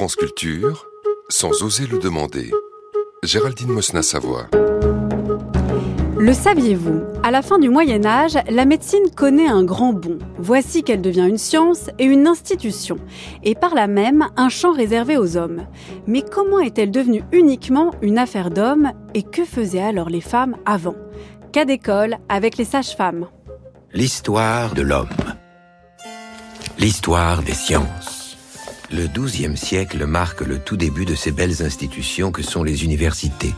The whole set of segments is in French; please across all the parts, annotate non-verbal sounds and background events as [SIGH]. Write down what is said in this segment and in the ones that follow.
France Culture, sans oser le demander. Géraldine Mosna-Savoie. Le saviez-vous À la fin du Moyen Âge, la médecine connaît un grand bond. Voici qu'elle devient une science et une institution, et par là même un champ réservé aux hommes. Mais comment est-elle devenue uniquement une affaire d'hommes et que faisaient alors les femmes avant? Cas d'école avec les sages-femmes. L'histoire de l'homme. L'histoire des sciences. Le XIIe siècle marque le tout début de ces belles institutions que sont les universités.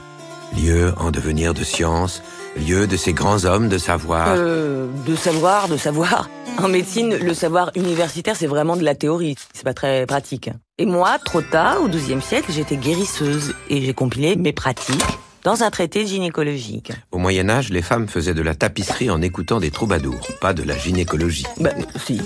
Lieu en devenir de science, lieu de ces grands hommes de savoir. Euh, de savoir, de savoir. En médecine, le savoir universitaire, c'est vraiment de la théorie. C'est pas très pratique. Et moi, trop tard, au XIIe siècle, j'étais guérisseuse et j'ai compilé mes pratiques dans un traité gynécologique. Au Moyen Âge, les femmes faisaient de la tapisserie en écoutant des troubadours, pas de la gynécologie. Ben, si.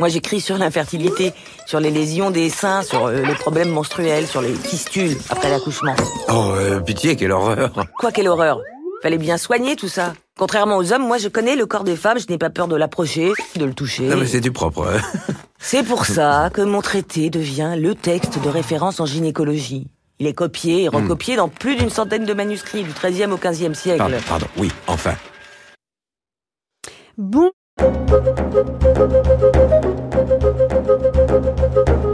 Moi, j'écris sur l'infertilité, sur les lésions des seins, sur euh, les problèmes menstruels, sur les fistules après l'accouchement. Oh, euh, pitié, quelle horreur Quoi, quelle horreur? Fallait bien soigner tout ça. Contrairement aux hommes, moi je connais le corps des femmes, je n'ai pas peur de l'approcher, de le toucher. Non mais c'est du propre. hein. [LAUGHS] C'est pour ça que mon traité devient le texte de référence en gynécologie. Il est copié et recopié dans plus d'une centaine de manuscrits du XIIIe au XVe siècle. Pardon, pardon, oui, enfin. Bon. Thank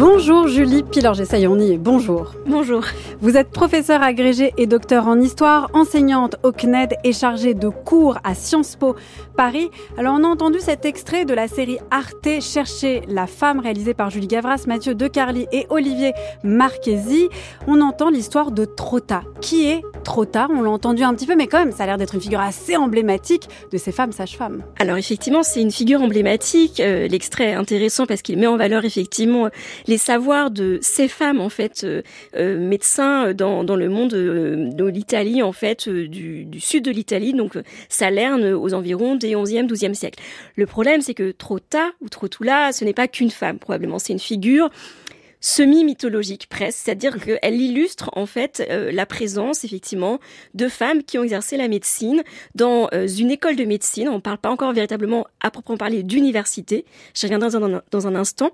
Bonjour Julie y est. Bonjour. Bonjour. Vous êtes professeure agrégée et docteur en histoire, enseignante au CNED et chargée de cours à Sciences Po Paris. Alors on a entendu cet extrait de la série Arte Chercher la femme réalisée par Julie Gavras, Mathieu Decarly et Olivier Marchesi. On entend l'histoire de Trotta. Qui est Trotta? On l'a entendu un petit peu mais quand même ça a l'air d'être une figure assez emblématique de ces femmes sages-femmes. Alors effectivement, c'est une figure emblématique. Euh, L'extrait est intéressant parce qu'il met en valeur effectivement les savoirs de ces femmes en fait euh, euh, médecins dans, dans le monde euh, de l'Italie en fait euh, du, du sud de l'Italie donc euh, Salerne aux environs des 11e 12e siècle. Le problème c'est que Trotta ou Trotula ce n'est pas qu'une femme probablement c'est une figure semi-mythologique presque, c'est-à-dire [LAUGHS] qu'elle illustre en fait euh, la présence effectivement de femmes qui ont exercé la médecine dans euh, une école de médecine. On ne parle pas encore véritablement à proprement parler d'université. Je reviendrai dans un, dans un instant.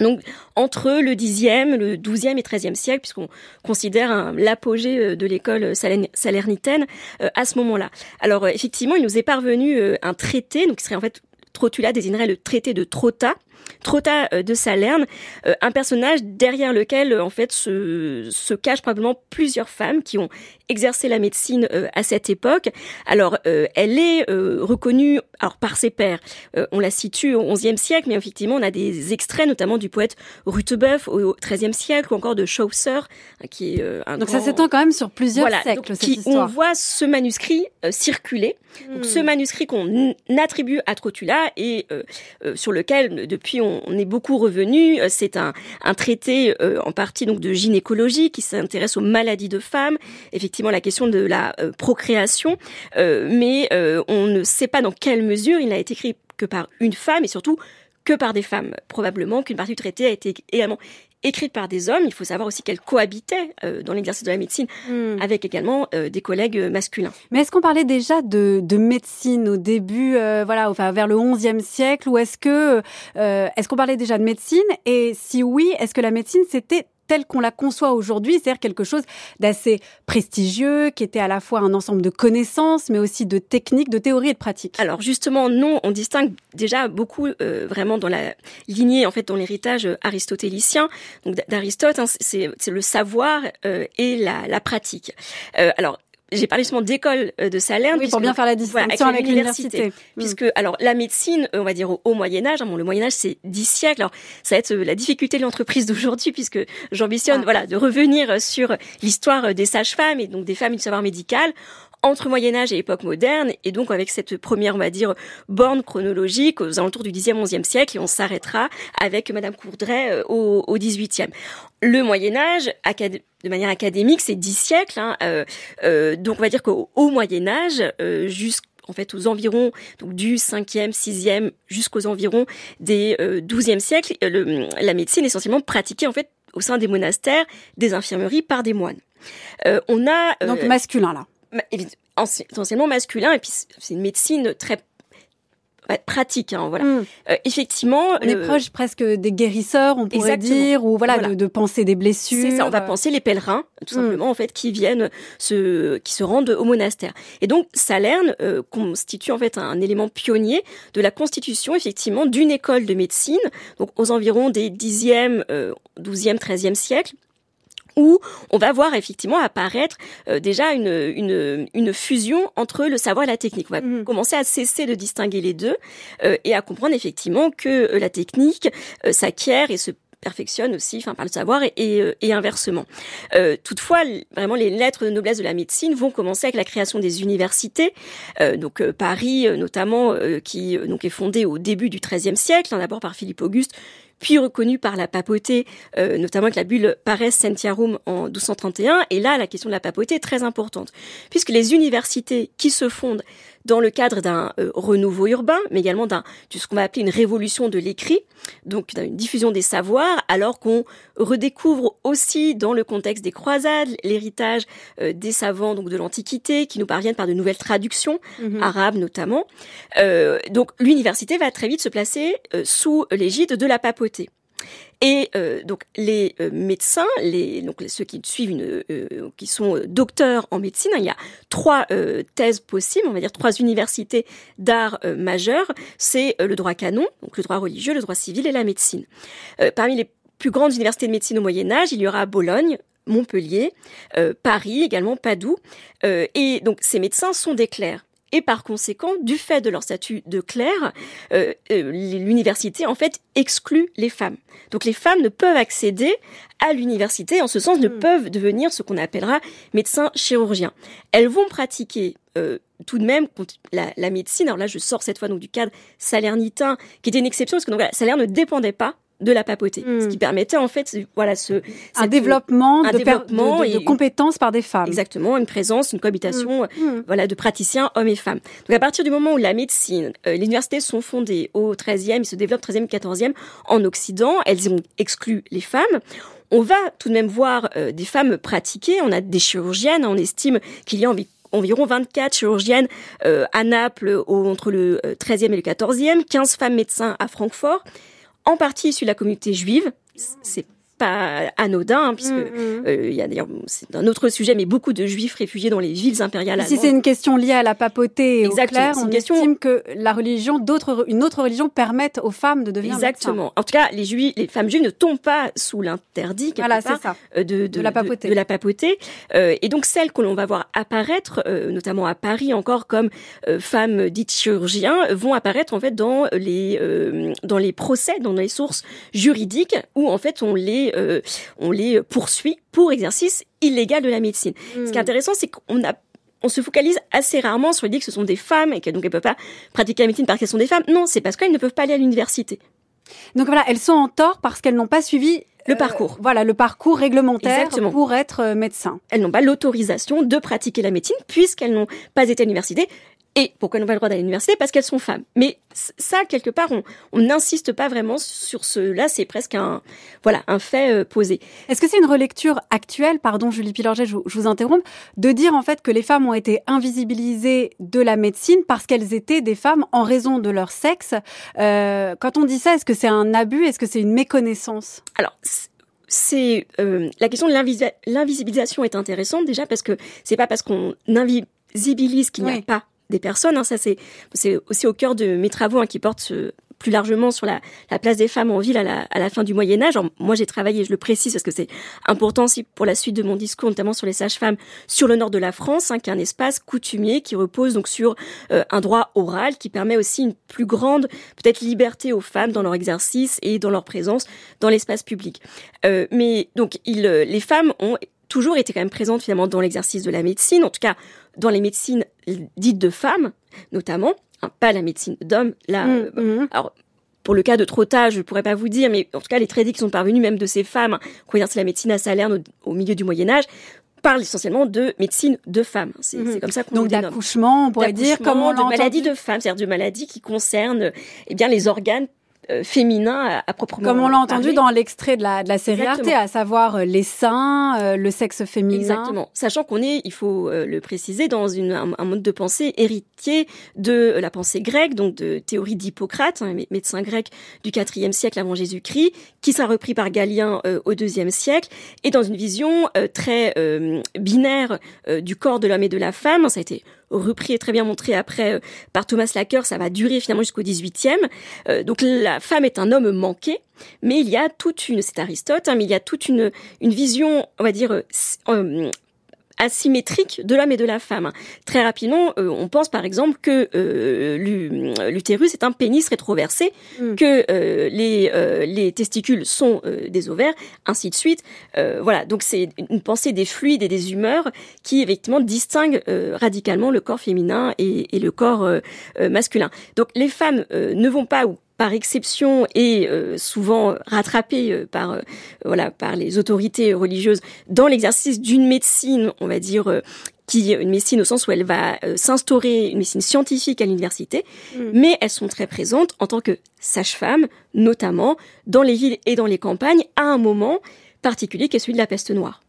Donc entre le 10e, le 12e et 13e siècle, puisqu'on considère l'apogée euh, de l'école salern- salernitaine euh, à ce moment-là. Alors euh, effectivement, il nous est parvenu euh, un traité, donc qui serait en fait Trotula désignerait le traité de Trotta. Trotta euh, de Salerne, euh, un personnage derrière lequel euh, en fait se, se cachent probablement plusieurs femmes qui ont exercé la médecine à cette époque. Alors elle est reconnue alors par ses pairs. On la situe au XIe siècle, mais effectivement on a des extraits notamment du poète Rutebeuf au XIIIe siècle ou encore de Chaucer, hein, qui est un Donc grand- ça s'étend quand même sur plusieurs voilà, siècles donc, cette qui- on voit ce manuscrit circuler. Donc ce manuscrit qu'on attribue à Trotula et sur lequel depuis on, on est beaucoup revenu, euh, c'est un, traité euh, en partie donc de gynécologie qui s'intéresse aux maladies de femmes, effectivement la question de la euh, procréation, mais on ne sait pas dans quelle mesure il n'a été écrit que par une femme et surtout que par des femmes. Probablement qu'une partie du traité a été également écrite par des hommes. Il faut savoir aussi qu'elle cohabitait euh, dans l'exercice de la médecine Hmm. avec également euh, des collègues euh, masculins. Mais est-ce qu'on parlait déjà de, de médecine au début, euh, voilà, enfin vers le XIe siècle, ou est-ce que euh, est-ce qu'on parlait déjà de médecine? Et si oui, est-ce que la médecine c'était telle qu'on la conçoit aujourd'hui, c'est-à-dire quelque chose d'assez prestigieux, qui était à la fois un ensemble de connaissances, mais aussi de techniques, de théories et de pratiques. Alors justement, non, on distingue déjà beaucoup euh, vraiment dans la lignée, en fait, dans l'héritage euh, aristotélicien. Donc d'Aristote, hein, c'est c'est le savoir euh, et la, la pratique. Euh, alors j'ai parlé justement d'école euh, de Salerne. oui, pour puisque- bien faire la voilà, distinction avec l'université. Hmm. Puisque, alors, la médecine, on va dire au, au Moyen Âge, hein, bon, le Moyen Âge c'est dix siècles, alors ça va être euh, la difficulté de l'entreprise [LAUGHS] d'aujourd'hui, puisque j'ambitionne Ah. voilà, de revenir euh, sur l'histoire des sages-femmes et donc des femmes du savoir médical entre Moyen Âge et époque moderne, et donc avec cette première, on va dire, borne chronologique aux alentours du 10e, 11e siècle, et on s'arrêtera avec Madame Courdray euh, au, au 18e. Le Moyen Âge, de manière académique, c'est 10 siècles, hein, euh, euh, donc on va dire qu'au au Moyen Âge, euh, fait aux environs du 5e, 6e jusqu'aux environs des euh, 12e siècle, le- la médecine est essentiellement pratiquée en fait au sein des monastères des infirmeries par des moines. on a donc masculin là. Essentiellement masculin et puis c'est une médecine très pratique. Hein, voilà. Mm. Euh, effectivement, on est proche presque des guérisseurs, on pourrait dire, ou voilà, De, penser des blessures. C'est ça. On va penser les pèlerins, tout mm. simplement, en fait, qui viennent se, qui se rendent au monastère. Et donc, Salerne euh, constitue en fait un, élément pionnier de la constitution, effectivement, d'une école de médecine, donc aux environs des 10e, 12e, 13e siècles où on va voir effectivement apparaître euh, déjà une, une, une, fusion entre le savoir et la technique. On va mhm. commencer à cesser de distinguer les deux euh, et à comprendre effectivement que euh, la technique s'acquiert et se perfectionne aussi, enfin par le savoir et, et, inversement. toutefois, vraiment les lettres de noblesse de la médecine vont commencer avec la création des universités. donc Paris, notamment, qui donc est fondée au début du XIIIe siècle, hein, d'abord par Philippe Auguste, puis reconnu par la papauté, euh, notamment avec la bulle Pares Sentiarum en 1231. Et là, la question de la papauté est très importante, puisque les universités qui se fondent dans le cadre d'un euh, renouveau urbain, mais également d'un de ce qu'on va appeler une révolution de l'écrit, donc d'une diffusion des savoirs, alors qu'on redécouvre aussi dans le contexte des croisades l'héritage euh, des savants donc de l'Antiquité qui nous parviennent par de nouvelles traductions mhm. arabes notamment. Euh, donc l'université va très vite se placer sous l'égide de la papauté. Et euh, donc les euh, médecins, les, donc ceux qui suivent une, euh, qui sont docteurs en médecine, il y a trois thèses possibles, on va dire trois universités d'art majeur. C'est le droit canon, donc le droit religieux, le droit civil et la médecine. parmi les plus grandes universités de médecine au Moyen Âge, il y aura Bologne, Montpellier, Paris, également Padoue. et donc ces médecins sont des clercs. Et par conséquent, du fait de leur statut de clerc, euh, euh, l'université en fait exclut les femmes. Donc les femmes ne peuvent accéder à l'université, en ce sens ne hmm. peuvent devenir ce qu'on appellera médecins chirurgiens. Elles vont pratiquer euh, tout de même la, la, médecine. Alors là, je sors cette fois donc du cadre salernitain, qui était une exception parce que donc, voilà, salaire ne dépendait pas de la papauté, ce hmm. qui permettait en fait voilà ce un développement, de, développement de, compétences par des femmes. Exactement, une présence, une cohabitation hmm. Hmm. voilà de praticiens hommes et femmes. Donc à partir du moment où la médecine, euh, les universités sont fondées au 13e, ils se développent 13e, 14e en Occident, elles ont exclu les femmes. On va tout de même voir euh, des femmes pratiquer, on a des chirurgiennes, on estime qu'il y a environ 24 chirurgiennes euh, à Naples entre le 13e et le 14e, 15 femmes médecins à Francfort en partie issus de la communauté juive. C'est pas anodin, hein, puisque mm, mm. Euh, il y a d'ailleurs c'est un autre sujet, mais beaucoup de juifs réfugiés dans les villes impériales. Si c'est une question liée à la papauté, Exactement. Au on question... estime que la religion, d'autres, une autre religion permette aux femmes de devenir Exactement. En tout cas, les juifs, les femmes juives ne tombent pas sous l'interdit voilà. Euh, de, de, la papauté. De, la papauté. Euh, et donc celles que l'on va voir apparaître, euh, notamment à Paris encore comme femmes dites chirurgiens, vont apparaître en fait dans les dans les procès, dans les sources juridiques où en fait on les euh, on les poursuit pour exercice illégal de la médecine. Ce qui est hmm. intéressant, c'est qu'on a on se focalise assez rarement sur l'idée que ce sont des femmes et qu'elles donc elles peuvent pas pratiquer la médecine parce qu'elles sont des femmes. Non, c'est parce qu'elles ne peuvent pas aller à l'université. Donc voilà, elles sont en tort parce qu'elles n'ont pas suivi le euh, parcours. Voilà, le parcours réglementaire pour être euh, médecin. Elles n'ont pas l'autorisation de pratiquer la médecine puisqu'elles n'ont pas été à l'université. Et pourquoi n'ont pas le droit d'aller à l'université Parce qu'elles sont femmes. Mais ça, quelque part, on n'insiste pas vraiment sur cela. C'est presque un, voilà, un fait euh, posé. Est-ce que c'est une relecture actuelle, pardon Julie Pilorget, je, je, vous interromps, de dire en fait que les femmes ont été invisibilisées de la médecine parce qu'elles étaient des femmes en raison de leur sexe? Euh, Quand on dit ça, est-ce que c'est un abus? Est-ce que c'est une méconnaissance? Alors, c'est euh, la question de l'invisibilisation est intéressante déjà parce que c'est pas parce qu'on invisibilise qu'il n'y a pas des personnes. Hein, ça, c'est aussi au cœur de mes travaux hein, qui portent plus largement sur la, place des femmes en ville à la, à la fin du Moyen Âge. moi, j'ai travaillé, je le précise parce que c'est important aussi pour la suite de mon discours, notamment sur les sages-femmes sur le nord de la France, hein, qui est un espace coutumier qui repose donc sur euh, un droit oral qui permet aussi une plus grande peut-être liberté aux femmes dans leur exercice et dans leur présence dans l'espace public. Euh, mais donc, il, les femmes ont toujours été quand même présentes finalement dans l'exercice de la médecine, en tout cas dans les médecines dites de femmes, notamment, hein, pas la médecine d'hommes. Là, mm, euh, mm. alors pour le cas de Trotta, je ne pourrais pas vous dire, mais en tout cas les traités qui sont parvenus même de ces femmes hein, ont exercé la médecine à Salerne au, milieu du Moyen Âge parlent essentiellement de médecine de femmes. C'est mm. comme ça qu'on Donc d'accouchement, on pourrait dire, comment de maladies de femmes, c'est-à-dire de maladies qui concernent eh bien les organes féminin à, proprement Comme on l'a entendu dans l'extrait de la, de la série Arte, à savoir les seins, le sexe féminin. Exactement. Sachant qu'on est, il faut le préciser, dans une, un, mode de pensée héritier de la pensée grecque, donc de théorie d'Hippocrate, un médecin grec du IVe siècle avant Jésus-Christ, qui sera repris par Galien au IIe siècle, et dans une vision très binaire du corps de l'homme et de la femme. Ça a été repris et très bien montré après euh, par Thomas Lacker, ça va durer finalement jusqu'au 18e. Euh, donc la femme est un homme manqué, mais il y a toute une, c'est Aristote, hein, mais il y a toute une, une vision, on va dire, euh, asymétrique de l'homme et de la femme. Très rapidement, euh, on pense par exemple que euh, l'utérus est un pénis rétroversé, hmm. que euh, les, les testicules sont des ovaires, ainsi de suite. voilà, donc c'est une pensée des fluides et des humeurs qui effectivement distingue radicalement le corps féminin et, et le corps masculin. Donc les femmes ne vont pas ou par exception et euh, souvent rattrapé euh, par euh, voilà par les autorités religieuses dans l'exercice d'une médecine, on va dire qui une médecine au sens où elle va s'instaurer une médecine scientifique à l'université, mm. mais elles sont très présentes en tant que sages-femmes, notamment dans les villes et dans les campagnes, à un moment particulier qui est celui de la peste noire.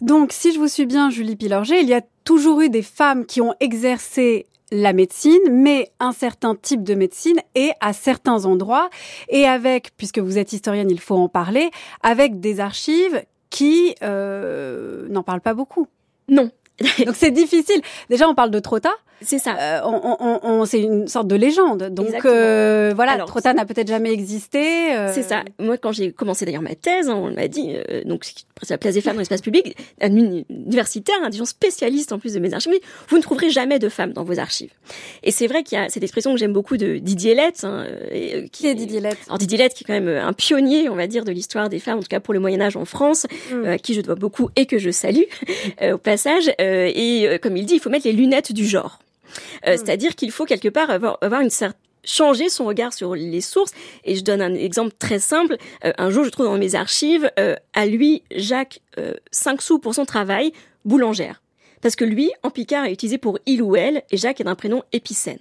Donc, si je vous suis bien, Julie Pilorger, il y a toujours eu des femmes qui ont exercé la médecine, mais un certain type de médecine et à certains endroits, et avec, puisque vous êtes historienne, il faut en parler, avec des archives qui euh, n'en parlent pas beaucoup. Non. [LAUGHS] Donc c'est difficile. Déjà, on parle de Trotta. C'est ça. Euh, on, on, c'est une sorte de légende. Donc euh, voilà, Alors, Trotta n'a peut-être jamais existé. Euh. C'est ça. Moi, quand j'ai commencé d'ailleurs ma thèse, on m'a dit, donc c'est la place des femmes dans l'espace public, un universitaire, un gens spécialiste en plus de mes archives, vous ne trouverez jamais de femmes dans vos archives. Et c'est vrai qu'il y a cette expression que j'aime beaucoup de Didier Letts. Hein, et, qui est Didier Letts Alors Didier Letts, qui est quand même un pionnier, on va dire, de l'histoire des femmes, en tout cas pour le Moyen Âge en France, mm. à qui je dois beaucoup et que je salue [LAUGHS] au passage. Et comme il dit, il faut mettre les lunettes du genre. Euh, hmm. C'est-à-dire qu'il faut quelque part avoir, avoir une certaine changer son regard sur les sources. Et je donne un exemple très simple. Euh, un jour, je trouve dans mes archives, euh, à lui, Jacques, 5 sous pour son travail, boulangère. Parce que lui, en Picard, est utilisé pour il ou elle, et Jacques est d'un prénom épicène.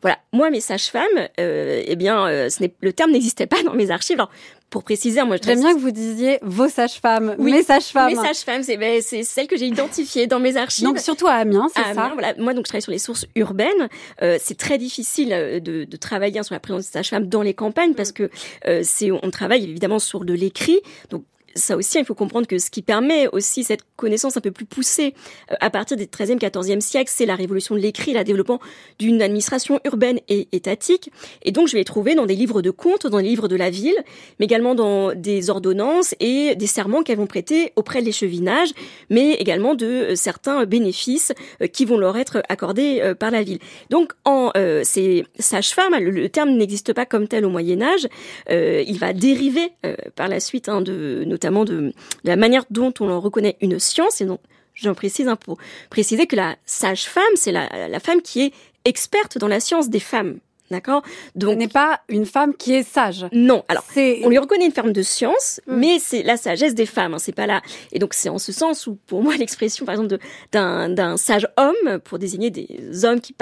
Voilà. Moi, mes sages-femmes, eh bien, ce le terme n'existait pas dans mes archives. Alors, pour préciser, moi, j'aime bien que vous disiez vos sages-femmes, oui, mes sages-femmes. Mes sages-femmes, c'est ben, c'est celles que j'ai identifiées dans mes archives. Donc surtout à Amiens, c'est ça. Voilà. Moi, donc je travaille sur les sources urbaines. Euh, c'est très difficile euh, de, de travailler sur la présence des sages-femmes dans les campagnes parce que euh, c'est on travaille évidemment sur de l'écrit. Donc ça aussi, il faut comprendre que ce qui permet aussi cette connaissance un peu plus poussée euh, à partir des 13e, 14e siècles, c'est la révolution de l'écrit, le développement d'une administration urbaine et étatique. Et donc, je vais les trouver dans des livres de contes, dans les livres de la ville, mais également dans des ordonnances et des serments qu'elles vont prêter auprès de l'échevinage, mais également de euh, certains bénéfices euh, qui vont leur être accordés par la ville. Donc, en ces sages-femmes, le, terme n'existe pas comme tel au Moyen Âge. il va dériver par la suite hein, de notamment de, la manière dont on en reconnaît une science. Et donc, j'en précise un peu, préciser que la sage-femme, c'est la femme qui est experte dans la science des femmes. D'accord? Donc, ce n'est pas une femme qui est sage. Non. Alors, on lui reconnaît une forme de science, mm. mais c'est la sagesse des femmes. Hein, c'est pas là. Et donc, c'est en ce sens où, pour moi, [LAUGHS] l'expression, par exemple, d'un, d'un sage homme pour désigner des hommes qui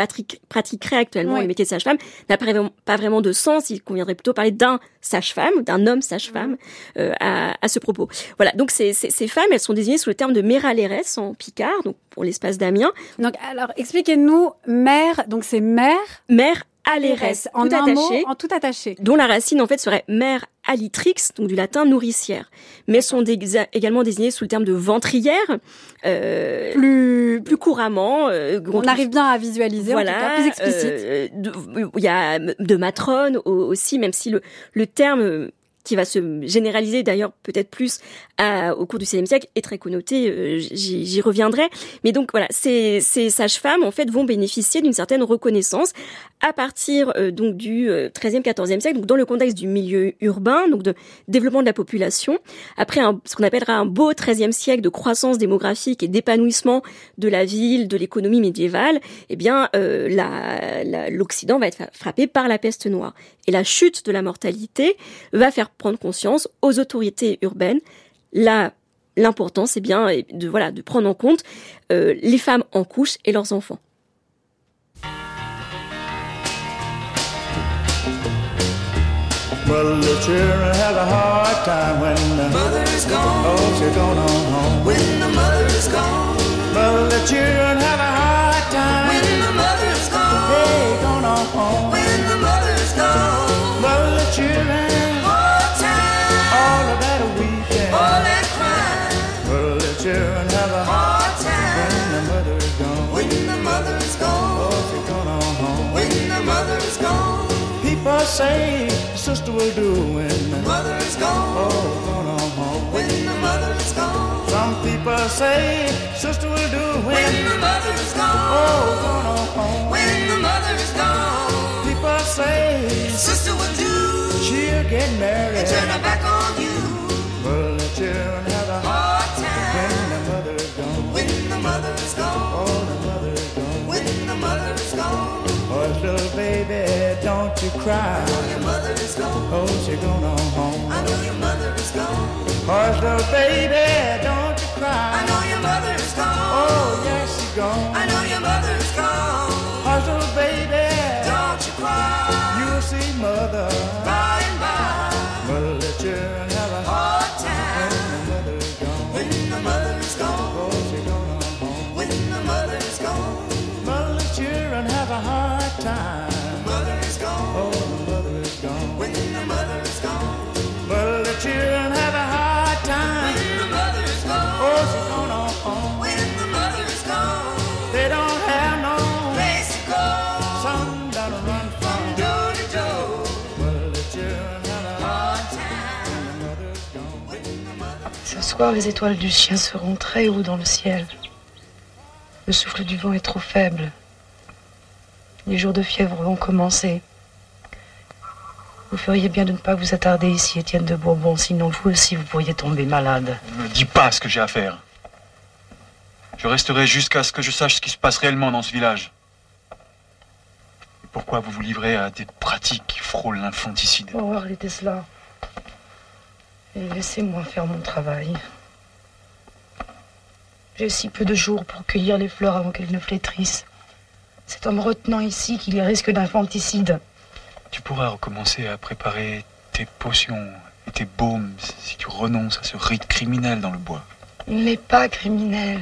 pratiqueraient actuellement le métier de sage-femme n'a pas vraiment, de sens. Il conviendrait plutôt parler d'un sage-femme, d'un homme sage-femme mm. euh, à, à, ce propos. Voilà. Donc, ces, ces, ces, femmes, elles sont désignées sous le terme de méralérès en picard, donc pour l'espace d'Amiens. Donc, alors, expliquez-nous mère. Donc, c'est mère. Mère alérès, en tout attaché, en tout attaché, dont la racine en fait serait mère alitrix, donc du latin nourricière, mais sont également désignées sous le terme de ventrière, euh, plus plus couramment. Euh, on arrive bien à visualiser, voilà, en tout cas, plus explicite. Euh, il y a de matrone aussi, même si le le terme qui va se généraliser d'ailleurs peut-être plus au cours du XVIe siècle, est très connoté, euh, j'y reviendrai. Mais donc voilà, ces, sages-femmes en fait vont bénéficier d'une certaine reconnaissance à partir euh, donc du XIIIe, euh, XIVe siècle, donc dans le contexte du milieu urbain, donc de développement de la population. Après ce qu'on appellera un beau XIIIe siècle de croissance démographique et d'épanouissement de la ville, de l'économie médiévale, eh bien l'Occident va être frappé par la peste noire. Et la chute de la mortalité va faire prendre conscience aux autorités urbaines la l'important c'est bien de voilà de prendre en compte euh, les femmes en couche et leurs enfants. But the children have a hard time when the mother is gone. Oh, she's gone on? Home. When the mother is gone. But the children say sister will do when the mother is gone. Oh, gone on home. When the mother is gone. Some people say sister will do when, when the mother is gone. Oh, gone on home. When the mother is gone. People say sister will do. She'll get married and turn her back on you. Well, the children have a hard time when the mother is gone. When the mother is gone. Oh, the mother is gone. When the mother is gone. Hush, little baby, don't you cry. I know your mother is gone. Oh, she's gone on home. I know your mother is gone. Hush, little baby, don't you cry. I know your mother is gone. Oh, yes, she's gone. I know your mother soir, les étoiles du chien seront très haut dans le ciel. Le souffle du vent est trop faible. Les jours de fièvre vont commencer. Vous feriez bien de ne pas vous attarder ici, Étienne de Bourbon, sinon vous aussi vous pourriez tomber malade. Ne me dis pas ce que j'ai à faire. Je resterai jusqu'à ce que je sache ce qui se passe réellement dans ce village. Et pourquoi vous vous livrez à des pratiques qui frôlent l'infanticide? Au revoir, les Tesla. Et laissez-moi faire mon travail. J'ai si peu de jours pour cueillir les fleurs avant qu'elles ne flétrissent. C'est en me retenant ici qu'il y a risque d'infanticide. Tu pourras recommencer à préparer tes potions et tes baumes si tu renonces à ce rite criminel dans le bois. Il n'est pas criminel.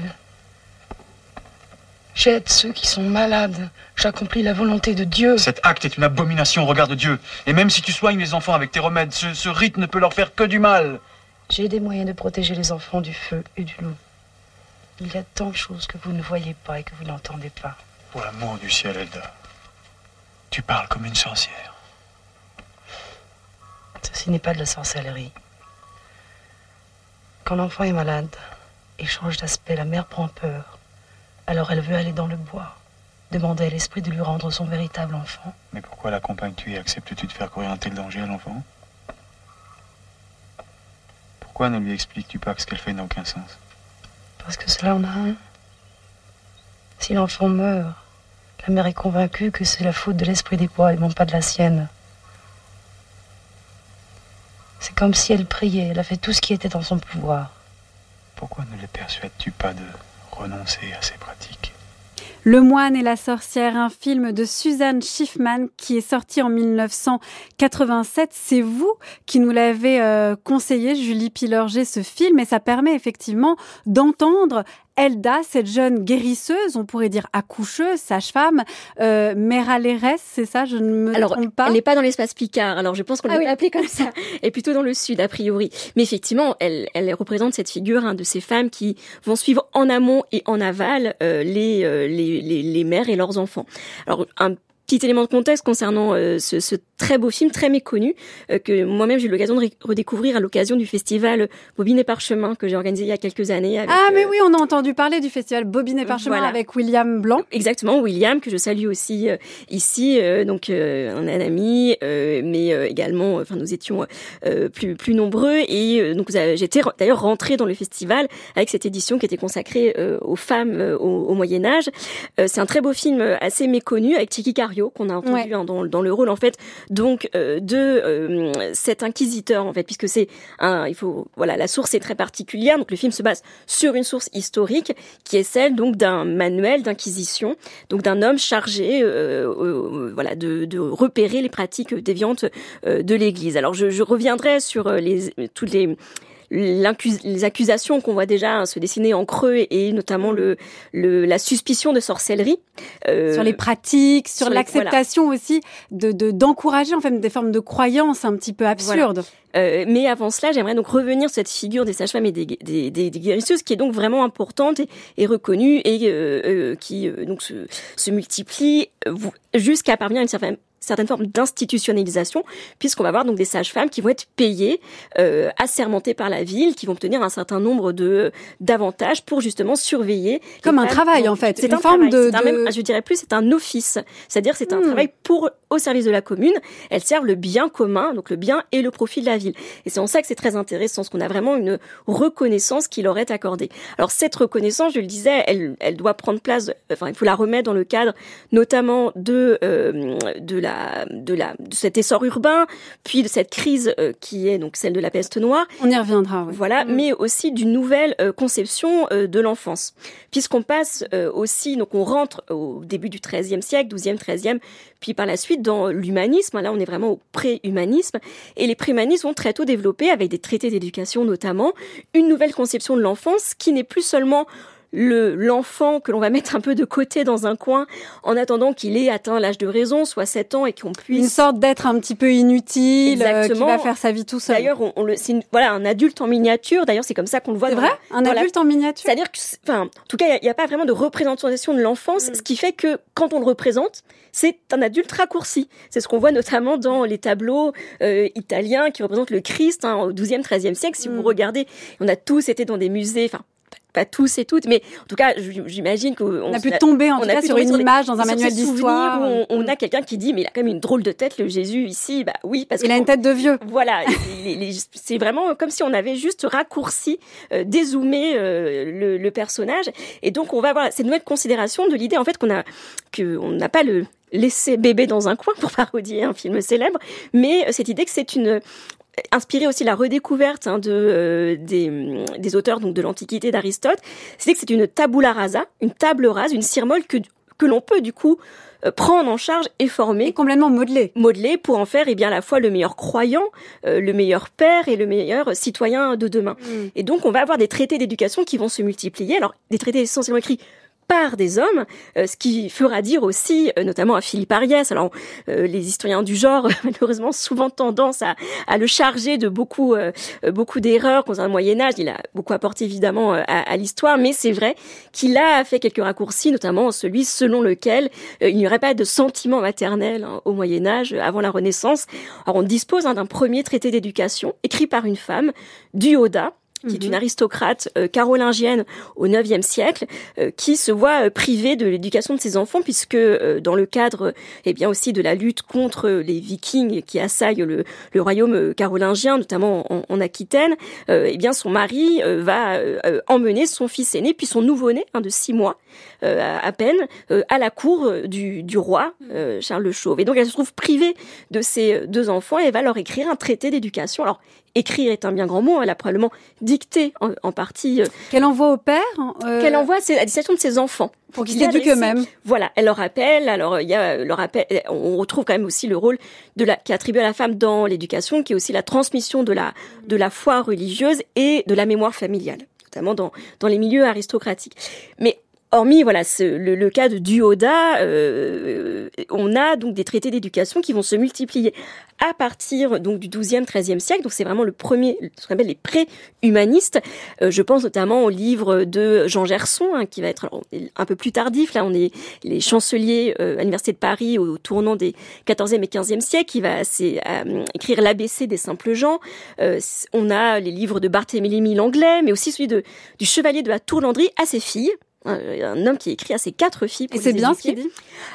J'aide ceux qui sont malades. J'accomplis la volonté de Dieu. Cet acte est une abomination au regard de Dieu. Et même si tu soignes les enfants avec tes remèdes, ce, ce rite ne peut leur faire que du mal. J'ai des moyens de protéger les enfants du feu et du loup. Il y a tant de choses que vous ne voyez pas et que vous n'entendez pas. Pour l'amour du ciel, Elda. Tu parles comme une sorcière. Ceci n'est pas de la sorcellerie. Quand l'enfant est malade et change d'aspect, la mère prend peur. Alors elle veut aller dans le bois, demander à l'esprit de lui rendre son véritable enfant. Mais pourquoi l'accompagnes-tu et acceptes-tu de faire courir un tel danger à l'enfant? Pourquoi ne lui expliques-tu pas que ce qu'elle fait n'a aucun sens? Parce que cela en a un. Si l'enfant meurt, la mère est convaincue que c'est la faute de l'esprit des bois et non pas de la sienne. C'est comme si elle priait, elle a fait tout ce qui était dans son pouvoir. Pourquoi ne les persuades-tu pas de renoncer à ces pratiques? Le moine et la sorcière, un film de Suzanne Schiffman qui est sorti en 1987. C'est vous qui nous l'avez euh, conseillé, Julie Pilorger, ce film, et ça permet effectivement d'entendre Elda, cette jeune guérisseuse, on pourrait dire accoucheuse, sage-femme, euh, Méralérès, c'est ça, je ne me alors, trompe pas Elle n'est pas dans l'espace Picard, alors je pense qu'on ah l'a appelée comme ça, [LAUGHS] elle est plutôt dans le sud, a priori. Mais effectivement, elle, elle représente cette figure hein, de ces femmes qui vont suivre en amont et en aval euh, les, euh, les, les, les mères et leurs enfants. Alors, un petit élément de contexte concernant euh, ce, ce, très beau film, très méconnu, euh, que moi-même j'ai eu l'occasion de redécouvrir à l'occasion du festival Bobine et Parchemin que j'ai organisé il y a quelques années. Avec, ah mais oui, on a entendu parler du festival Bobine et Parchemin voilà. avec William Blanc. Exactement, William que je salue aussi euh, ici, donc un, un, ami, mais également, enfin nous étions plus plus nombreux et donc j'étais d'ailleurs rentrée dans le festival avec cette édition qui était consacrée aux femmes au, au Moyen Âge. C'est un très beau film assez méconnu avec Tiki Cario Qu'on a entendu Ouais. hein, dans, dans le rôle en fait. Donc euh, de euh, cet inquisiteur en fait puisque c'est un il faut voilà la source est très particulière. Donc le film se base sur une source historique qui est celle donc d'un manuel d'inquisition donc d'un homme chargé euh, voilà de, de repérer les pratiques déviantes de l'Église. Alors je, je reviendrai sur les toutes les les accusations qu'on voit déjà hein, se dessiner en creux et notamment le, le la suspicion de sorcellerie Euh, sur les pratiques, sur, l'acceptation aussi de de- d'encourager en fait des formes de croyances un petit peu absurdes. Euh, mais avant cela, j'aimerais donc revenir sur cette figure des sages-femmes et des, des, des, des guérisseuses qui est donc vraiment importante et, et reconnue et euh, euh, qui euh, donc se, se multiplie euh, jusqu'à parvenir à une certaine certaine forme d'institutionnalisation, puisqu'on va avoir donc des sages-femmes qui vont être payées, euh, assermentées par la ville, qui vont obtenir un certain nombre de d'avantages pour justement surveiller. Comme un travail, en fait, C'est une un forme travail, de- un même- je dirais plus, c'est un office, c'est-à-dire c'est un Hmm. travail pour au service de la commune. Elles servent le bien commun, donc le bien et le profit de la ville. Et c'est en ça que c'est très intéressant, parce qu'on a vraiment une reconnaissance qui leur est accordée. Alors cette reconnaissance, je le disais, elle, elle doit prendre place, enfin il faut la remettre dans le cadre notamment de euh, de la de la de cet essor urbain, puis de cette crise euh, qui est donc celle de la peste noire, On y reviendra. oui. voilà, Mm. mais aussi d'une nouvelle euh, conception euh, de l'enfance. Puisqu'on passe aussi, donc on rentre au début du XIIIe siècle, XIIe, XIIIe, puis par la suite dans l'humanisme. Là, on est vraiment au pré-humanisme. Et les pré-humanistes vont très tôt développer, avec des traités d'éducation notamment, une nouvelle conception de l'enfance qui n'est plus seulement le l'enfant que l'on va mettre un peu de côté dans un coin en attendant qu'il ait atteint l'âge de raison, soit 7 ans, et qu'on puisse Une sorte d'être un petit peu inutile, euh, qui va faire sa vie tout seul. D'ailleurs, on, on le, c'est voilà un adulte en miniature. D'ailleurs, c'est comme ça qu'on le voit. C'est vrai la- Un la- adulte en miniature C'est-à-dire que, enfin, en tout cas, il n'y a, pas vraiment de représentation de l'enfance, Mm. ce qui fait que quand on le représente, c'est un adulte raccourci. C'est ce qu'on voit notamment dans les tableaux euh, italiens qui représentent le Christ hein, au XIIe, XIIIe siècle. Si Mm. vous regardez, on a tous été dans des musées, enfin pas tous et toutes, mais en tout cas, j'imagine qu'on On a pu tomber en on tout a cas sur une sur image dans un manuel d'histoire. où on, on a quelqu'un qui dit mais il a quand même une drôle de tête le Jésus ici bah oui parce Il a une tête de vieux. voilà, [LAUGHS] il- il- il- c'est vraiment comme si on avait juste raccourci, euh, dézoomé euh, le, le personnage. Et donc on va avoir cette nouvelle considération de l'idée en fait qu'on a que on n'a pas le laissé bébé dans un coin pour [LAUGHS] parodier un film célèbre, mais cette idée que c'est une inspiré aussi la redécouverte hein, de euh, des, hum, des auteurs donc de l'Antiquité d'Aristote, c'est que c'est une tabula rasa, une table rase, une cire-molle que que l'on peut du coup euh, prendre en charge et former Et complètement modelé. modeler pour en faire eh bien à la fois le meilleur croyant, euh, le meilleur père et le meilleur citoyen de demain. Mm. Et donc on va avoir des traités d'éducation qui vont se multiplier. Alors des traités essentiellement écrits par des hommes, euh, ce qui fera dire aussi, euh, notamment à Philippe Ariès, alors euh, les historiens du genre, [LAUGHS] malheureusement, souvent tendance à, à le charger de beaucoup, beaucoup d'erreurs concernant le Moyen Âge. Il a beaucoup apporté évidemment à, à l'histoire, mais c'est vrai qu'il a fait quelques raccourcis, notamment celui selon lequel il n'y aurait pas de sentiment maternel hein, au Moyen Âge, avant la Renaissance. Alors on dispose hein, d'un premier traité d'éducation écrit par une femme, Duoda, qui est Mhm. une aristocrate euh, carolingienne au IXe siècle, euh, qui se voit euh, privée de l'éducation de ses enfants, puisque euh, dans le cadre, eh bien aussi de la lutte contre les Vikings qui assaillent le, le royaume carolingien, notamment en, en Aquitaine, euh, eh bien son mari euh, va emmener son fils aîné, puis son nouveau-né, hein, de six mois euh, à à peine, euh, à la cour euh, du, du roi euh, Charles le Chauve. Et donc elle se trouve privée de ses deux enfants et va leur écrire un traité d'éducation. Alors écrire est un bien grand mot, elle a probablement dicté en, en partie Qu'elle envoie au père euh, qu'elle envoie ses- à destination de ses enfants. pour qu'ils laissé- eux-mêmes. Voilà, elle leur rappelle. Alors il y a leur rappel. On retrouve quand même aussi le rôle de la qui est attribué à la femme dans l'éducation, qui est aussi la transmission de la de la foi religieuse et de la mémoire familiale, notamment dans dans les milieux aristocratiques. Mais Hormis voilà le, cas de Duoda, euh, on a donc des traités d'éducation qui vont se multiplier à partir donc du 12e, 13e siècle. Donc c'est vraiment le premier, ce qu'on appelle les pré-humanistes. Euh, je pense notamment au livre de Jean Gerson, hein, qui va être un peu plus tardif. Là, on est les chanceliers euh, à l'université de Paris au tournant des 14e et 15e siècles. qui va euh, écrire l'ABC des simples gens. On a les livres de Barthélemy Langlais, mais aussi celui de, du chevalier de la Tourlandrie à ses filles un, un homme qui écrit à ses quatre filles. Pour Et c'est bien ce qu'il dit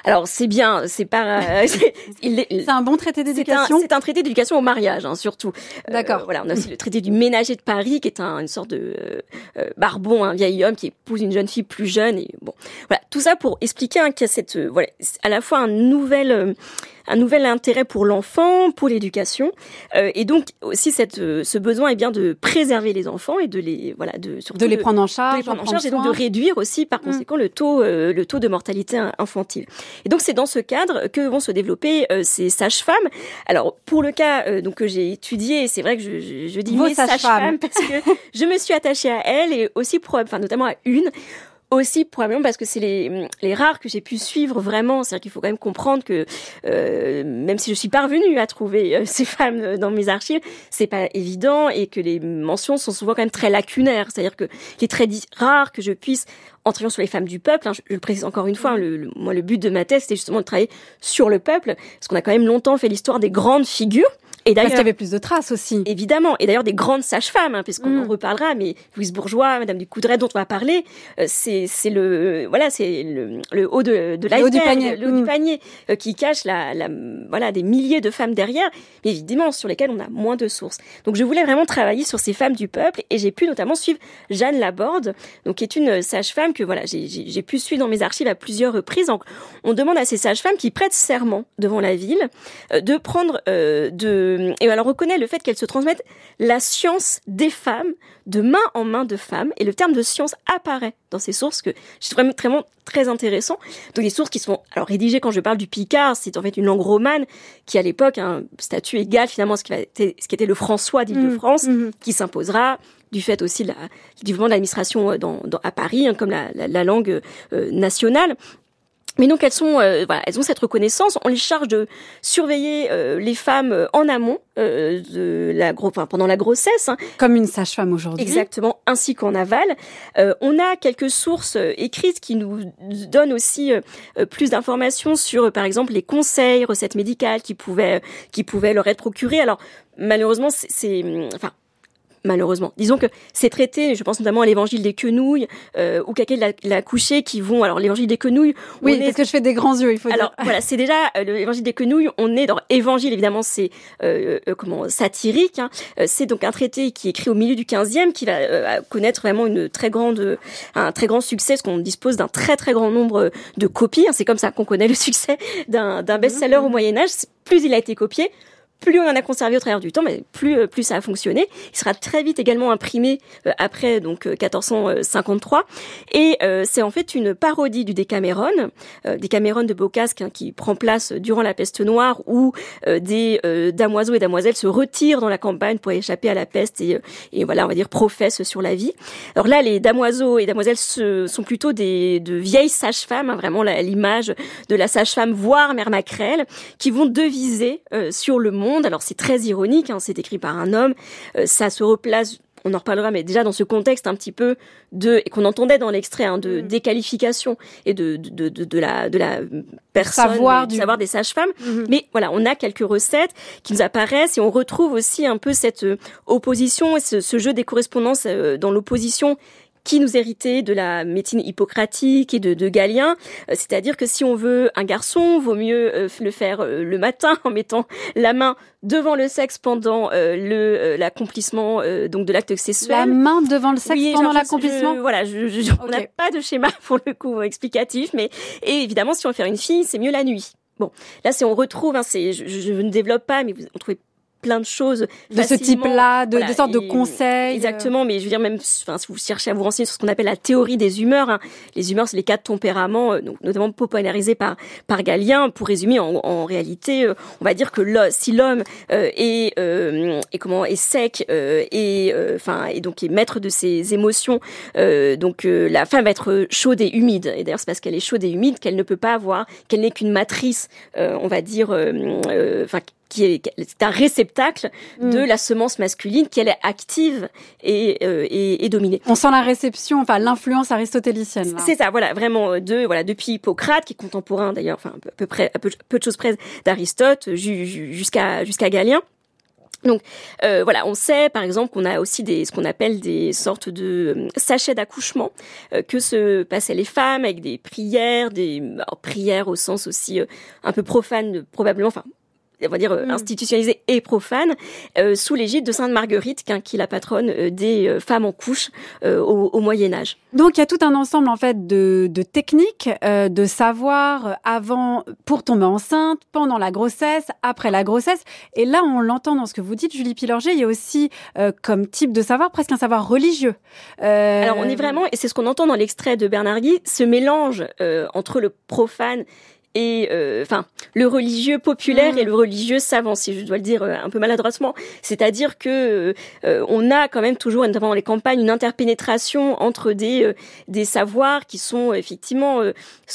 Alors c'est bien, c'est pas. euh, [LAUGHS] c'est- un bon traité d'éducation c'est un traité d'éducation au mariage, hein, surtout. Euh, D'accord. voilà, on a aussi le traité du ménager de Paris, qui est un, une sorte de euh, barbon, un vieil homme qui épouse une jeune fille plus jeune. Et bon, voilà, tout ça pour expliquer hein, qu'il y a cette, voilà, à la fois un nouvel, un nouvel intérêt pour l'enfant, pour l'éducation, euh, et donc aussi cette, euh, ce besoin est bien de préserver les enfants et de les, voilà, de surtout de les prendre en de charge, les prendre en charge et donc de réduire aussi par Mm. conséquent le taux euh, le taux de mortalité in- infantile. Et donc c'est dans ce cadre que vont se développer euh, ces sages-femmes. Alors pour le cas donc que j'ai étudié, c'est vrai que je, je, je dis mes sages-femmes. sages-femmes parce que je me suis attachée à elles et aussi pour enfin notamment à une aussi probablement parce que c'est les, les rares que j'ai pu suivre vraiment. C'est-à-dire qu'il faut quand même comprendre que euh, même si je suis parvenue à trouver euh, [LAUGHS] ces femmes euh, dans mes archives, c'est pas évident et que les mentions sont souvent quand même très lacunaires. C'est-à-dire que il est très rare que je puisse en travaillant sur les femmes du peuple, hein, je, je le précise encore une fois, hein, le, le- moi le but de ma thèse c'était justement de travailler sur le peuple, parce qu'on a quand même longtemps fait l'histoire des grandes figures. Et Parce qu'il y d'ailleurs, avait plus de traces aussi. Évidemment, et d'ailleurs des grandes sages-femmes, hein, puisqu'on Mm. en reparlera, mais Louise Bourgeois, Madame du Coudray, dont on va parler, euh, c'est c'est le voilà, c'est le, le haut de, de Le haut du l'iceberg, panier. le haut Mm. du panier, euh, qui cache la, la voilà des milliers de femmes derrière, mais évidemment sur lesquelles on a moins de sources. Donc je voulais vraiment travailler sur ces femmes du peuple, et j'ai pu notamment suivre Jeanne Laborde, donc qui est une sage-femme que voilà j'ai- j'ai j'ai pu suivre dans mes archives à plusieurs reprises. Donc on demande à ces sages-femmes qui prêtent serment devant la ville euh, de prendre euh, de et alors on reconnaît le fait qu'elles se transmettent la science des femmes de main en main de femmes et le terme de science apparaît dans ces sources que je trouve vraiment, très intéressant. Donc des sources qui sont alors rédigées quand je parle du Picard, c'est en fait une langue romane qui à l'époque a un statut égal finalement à ce qui, ce était le François d'Île-de-France Mhm. qui s'imposera du fait aussi la, du développement de l'administration euh, dans, dans- à Paris hein, comme la, la, la langue euh, nationale. Mais donc elles sont, euh, voilà, elles ont cette reconnaissance. On les charge de surveiller euh, les femmes euh, en amont euh, de la enfin, pendant la grossesse, hein, Comme une sage-femme aujourd'hui. exactement, ainsi qu'en aval. Euh, on a quelques sources euh, écrites qui nous donnent aussi plus d'informations sur, par exemple, les conseils, recettes médicales qui pouvaient, qui pouvaient leur être procurées. Alors malheureusement, c'est, enfin malheureusement. Disons que c'est traité, je pense notamment à l'évangile des quenouilles euh, ou quelqu'un de la, la couchée qui vont. Alors l'évangile des quenouilles, Oui, est- parce que je fais des grands yeux, il faut alors dire. voilà, c'est déjà euh, l'évangile des quenouilles. On est dans évangile, évidemment, c'est euh, euh, comment satirique. hein. Euh, c'est donc un traité qui est écrit au milieu du 15e, qui va euh, connaître vraiment une très grande, un très grand succès, parce qu'on dispose d'un très très grand nombre de copies. hein. C'est comme ça qu'on connaît le succès d'un d'un best-seller au Moyen Âge. Plus il a été copié, plus on en a conservé au travers du temps, mais plus euh, plus ça a fonctionné. Il sera très vite également imprimé euh, après donc euh, 1453 et euh, c'est en fait une parodie du Décameron, euh, Décameron de Bocasque hein, qui prend place durant la peste noire où des damoiseaux et damoiselles se retirent dans la campagne pour échapper à la peste et, et voilà on va dire professent sur la vie. Alors là les damoiseaux et damoiselles se- sont plutôt des de vieilles sages-femmes, hein, vraiment l'image de la sage-femme voire mère Macrel qui vont deviser euh, sur le monde. Alors c'est très ironique, hein, c'est écrit par un homme, euh, ça se replace. On en reparlera, mais déjà dans ce contexte un petit peu de et qu'on entendait dans l'extrait hein, de Mm. déqualification et de de, de, la de la personne, Savoir du savoir des sages-femmes. Mhm. Mais voilà, on a quelques recettes qui nous apparaissent et on retrouve aussi un peu cette euh, opposition et ce, ce jeu des correspondances euh, dans l'opposition qui nous héritait de la médecine hippocratique et de, de Galien. Euh, C'est-à-dire que si on veut un garçon, vaut mieux euh, le faire euh, le matin [LAUGHS] en mettant la main devant le sexe pendant le l'accomplissement donc de l'acte sexuel. La main devant le sexe Oui, pendant l'accomplissement Voilà, je, je- on n'a pas de schéma [LAUGHS] pour le coup explicatif, mais et évidemment, si on veut faire une fille, c'est mieux la nuit. Bon, là, c'est on retrouve, hein, c'est, je, je ne développe pas, mais vous on trouvez plein de choses de ce type-là, de, Voilà, des sortes de conseils. euh, Exactement, mais je veux dire même, enfin, si vous cherchez à vous renseigner sur ce qu'on appelle la théorie des humeurs, hein, les humeurs, c'est les quatre tempéraments, euh, donc notamment popularisés par par Galien. Pour résumer, en, en réalité, euh, on va dire que si l'homme euh, est, euh, est comment est sec euh, et euh, enfin et donc est maître de ses émotions, euh, donc euh, la femme va être chaude et humide. Et d'ailleurs, c'est parce qu'elle est chaude et humide qu'elle ne peut pas avoir, qu'elle n'est qu'une matrice, euh, on va dire, euh, euh, enfin qui est c'est un réceptacle Mm. de la semence masculine qu'elle est active et, euh, et, et dominée. On sent la réception, enfin l'influence aristotélicienne. C'est ça, voilà, vraiment euh, de voilà depuis Hippocrate qui est contemporain d'ailleurs, enfin à peu près à peu, peu de choses près d'Aristote ju- ju- jusqu'à jusqu'à Galien. Donc euh, voilà, on sait par exemple qu'on a aussi des ce qu'on appelle des sortes de euh, sachets d'accouchement euh, que se passaient les femmes avec des prières, des alors, prières au sens aussi euh, un peu profane de- probablement, enfin on va dire euh, Mm. institutionnalisées et profanes, euh, sous l'égide de Sainte Marguerite, qui, qui est la patronne euh, des euh, femmes en couche euh, au, au Moyen Âge. Donc il y a tout un ensemble en fait de, de techniques, euh, de savoir euh, avant pour tomber enceinte, pendant la grossesse, après la grossesse. Et là, on l'entend dans ce que vous dites, Julie Pilorget. Il y a aussi euh, comme type de savoir presque un savoir religieux. Euh, Alors on est vraiment, et c'est ce qu'on entend dans l'extrait de Bernard Guy, ce mélange euh, entre le profane et euh, enfin le religieux populaire Mm. et le religieux savant, si je dois le dire euh, un peu maladroitement. C'est-à-dire que euh, on a quand même toujours, notamment dans les campagnes, une interpénétration entre des euh, des savoirs qui sont effectivement euh,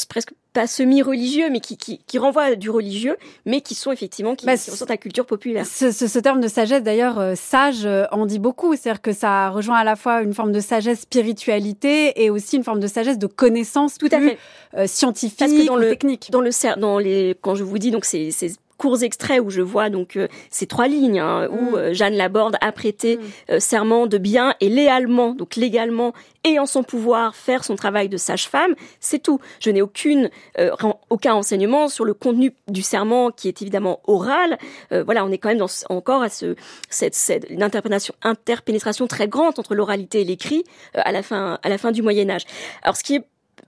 presque pas semi-religieux, mais qui, qui, qui renvoient à du religieux, mais qui sont effectivement, qui, Bah, qui à la culture populaire. Ce, ce, ce terme de sagesse, d'ailleurs, euh, sage, euh, en dit beaucoup. C'est-à-dire que ça rejoint à la fois une forme de sagesse spiritualité et aussi une forme de sagesse de connaissance Tout à plus, fait. euh, scientifique, Parce que dans le- technique. dans le dans les quand je vous dis donc ces, ces courts extraits où je vois donc euh, ces trois lignes hein, où Mm. euh, Jeanne Laborde a prêté Mm. euh, serment de bien et légalement donc légalement et en son pouvoir faire son travail de sage-femme, c'est tout. Je n'ai aucune euh, aucun enseignement sur le contenu du serment qui est évidemment oral. Euh, voilà, on est quand même dans, encore à ce cette, cette une interprétation interpénétration très grande entre l'oralité et l'écrit euh, à la fin à la fin du Moyen Âge. Alors ce qui est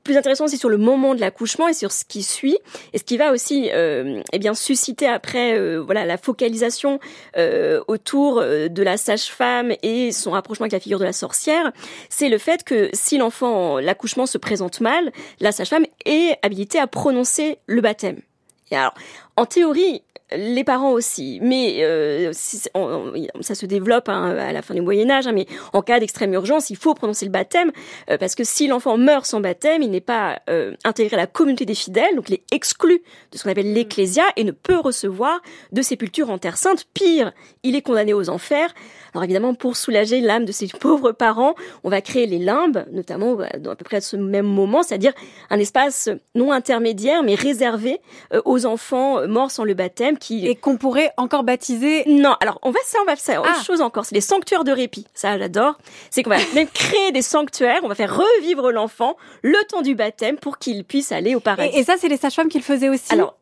plus intéressant, c'est sur le moment de l'accouchement et sur ce qui suit, et ce qui va aussi, euh, eh bien, susciter après, euh, voilà, la focalisation euh, autour euh, de la sage-femme et son rapprochement avec la figure de la sorcière, c'est le fait que si l'enfant, l'accouchement se présente mal, la sage-femme est habilitée à prononcer le baptême. Et alors, en théorie, les parents aussi, mais euh, si c'est- on- on- ça se développe hein, à la fin du Moyen Âge, hein, mais en cas d'extrême urgence, il faut prononcer le baptême, euh, parce que si l'enfant meurt sans baptême, il n'est pas euh, intégré à la communauté des fidèles, donc il est exclu de ce qu'on appelle l'ecclésia et ne peut recevoir de sépulture en terre sainte. Pire, il est condamné aux enfers. Alors évidemment, pour soulager l'âme de ces [LAUGHS] pauvres parents, on va créer les limbes, notamment dans à peu près ce même moment, c'est-à-dire un espace non intermédiaire, mais réservé euh, aux enfants morts sans le baptême, qui Et qu'on pourrait encore baptiser. non, alors on va ça, on va faire autre Ah. chose encore. C'est les sanctuaires de répit. Ça, j'adore. C'est qu'on va [LAUGHS] même créer des sanctuaires. On va faire revivre l'enfant le temps du baptême pour qu'il puisse aller au paradis. Et, et ça, c'est les sages-femmes qui le faisaient aussi? Alors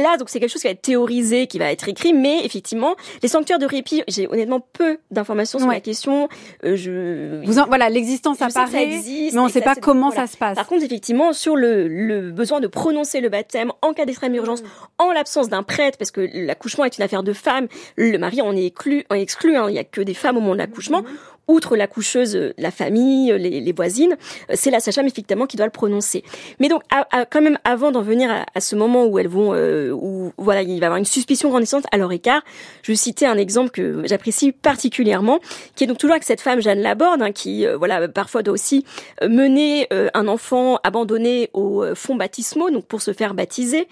là, donc c'est quelque chose qui va être théorisé, qui va être écrit, mais effectivement, les sanctuaires de répit, j'ai honnêtement peu d'informations sur Ouais. la question. Euh, je vous en, voilà, l'existence que ça apparaît, existe, mais on ne sait pas comment voilà. ça se passe. Par contre, effectivement, sur le, le besoin de prononcer le baptême en cas d'extrême urgence, en l'absence d'un prêtre, parce que l'accouchement est une affaire de femmes, le mari en est exclu, en est exclu hein, il n'y a que des femmes au moment de l'accouchement. Outre l'accoucheuse, euh, la famille, euh, les, les voisines, euh, c'est la sage-femme effectivement qui doit le prononcer. Mais donc, à- à- quand même, avant d'en venir à, à ce moment où elles vont, euh, où voilà, il va y avoir une suspicion grandissante à leur écart, je vais citer un exemple que j'apprécie particulièrement, qui est donc toujours avec cette femme Jeanne Laborde, hein, qui euh, voilà parfois doit aussi mener euh, un enfant abandonné au fonds baptismaux, donc pour se faire baptiser.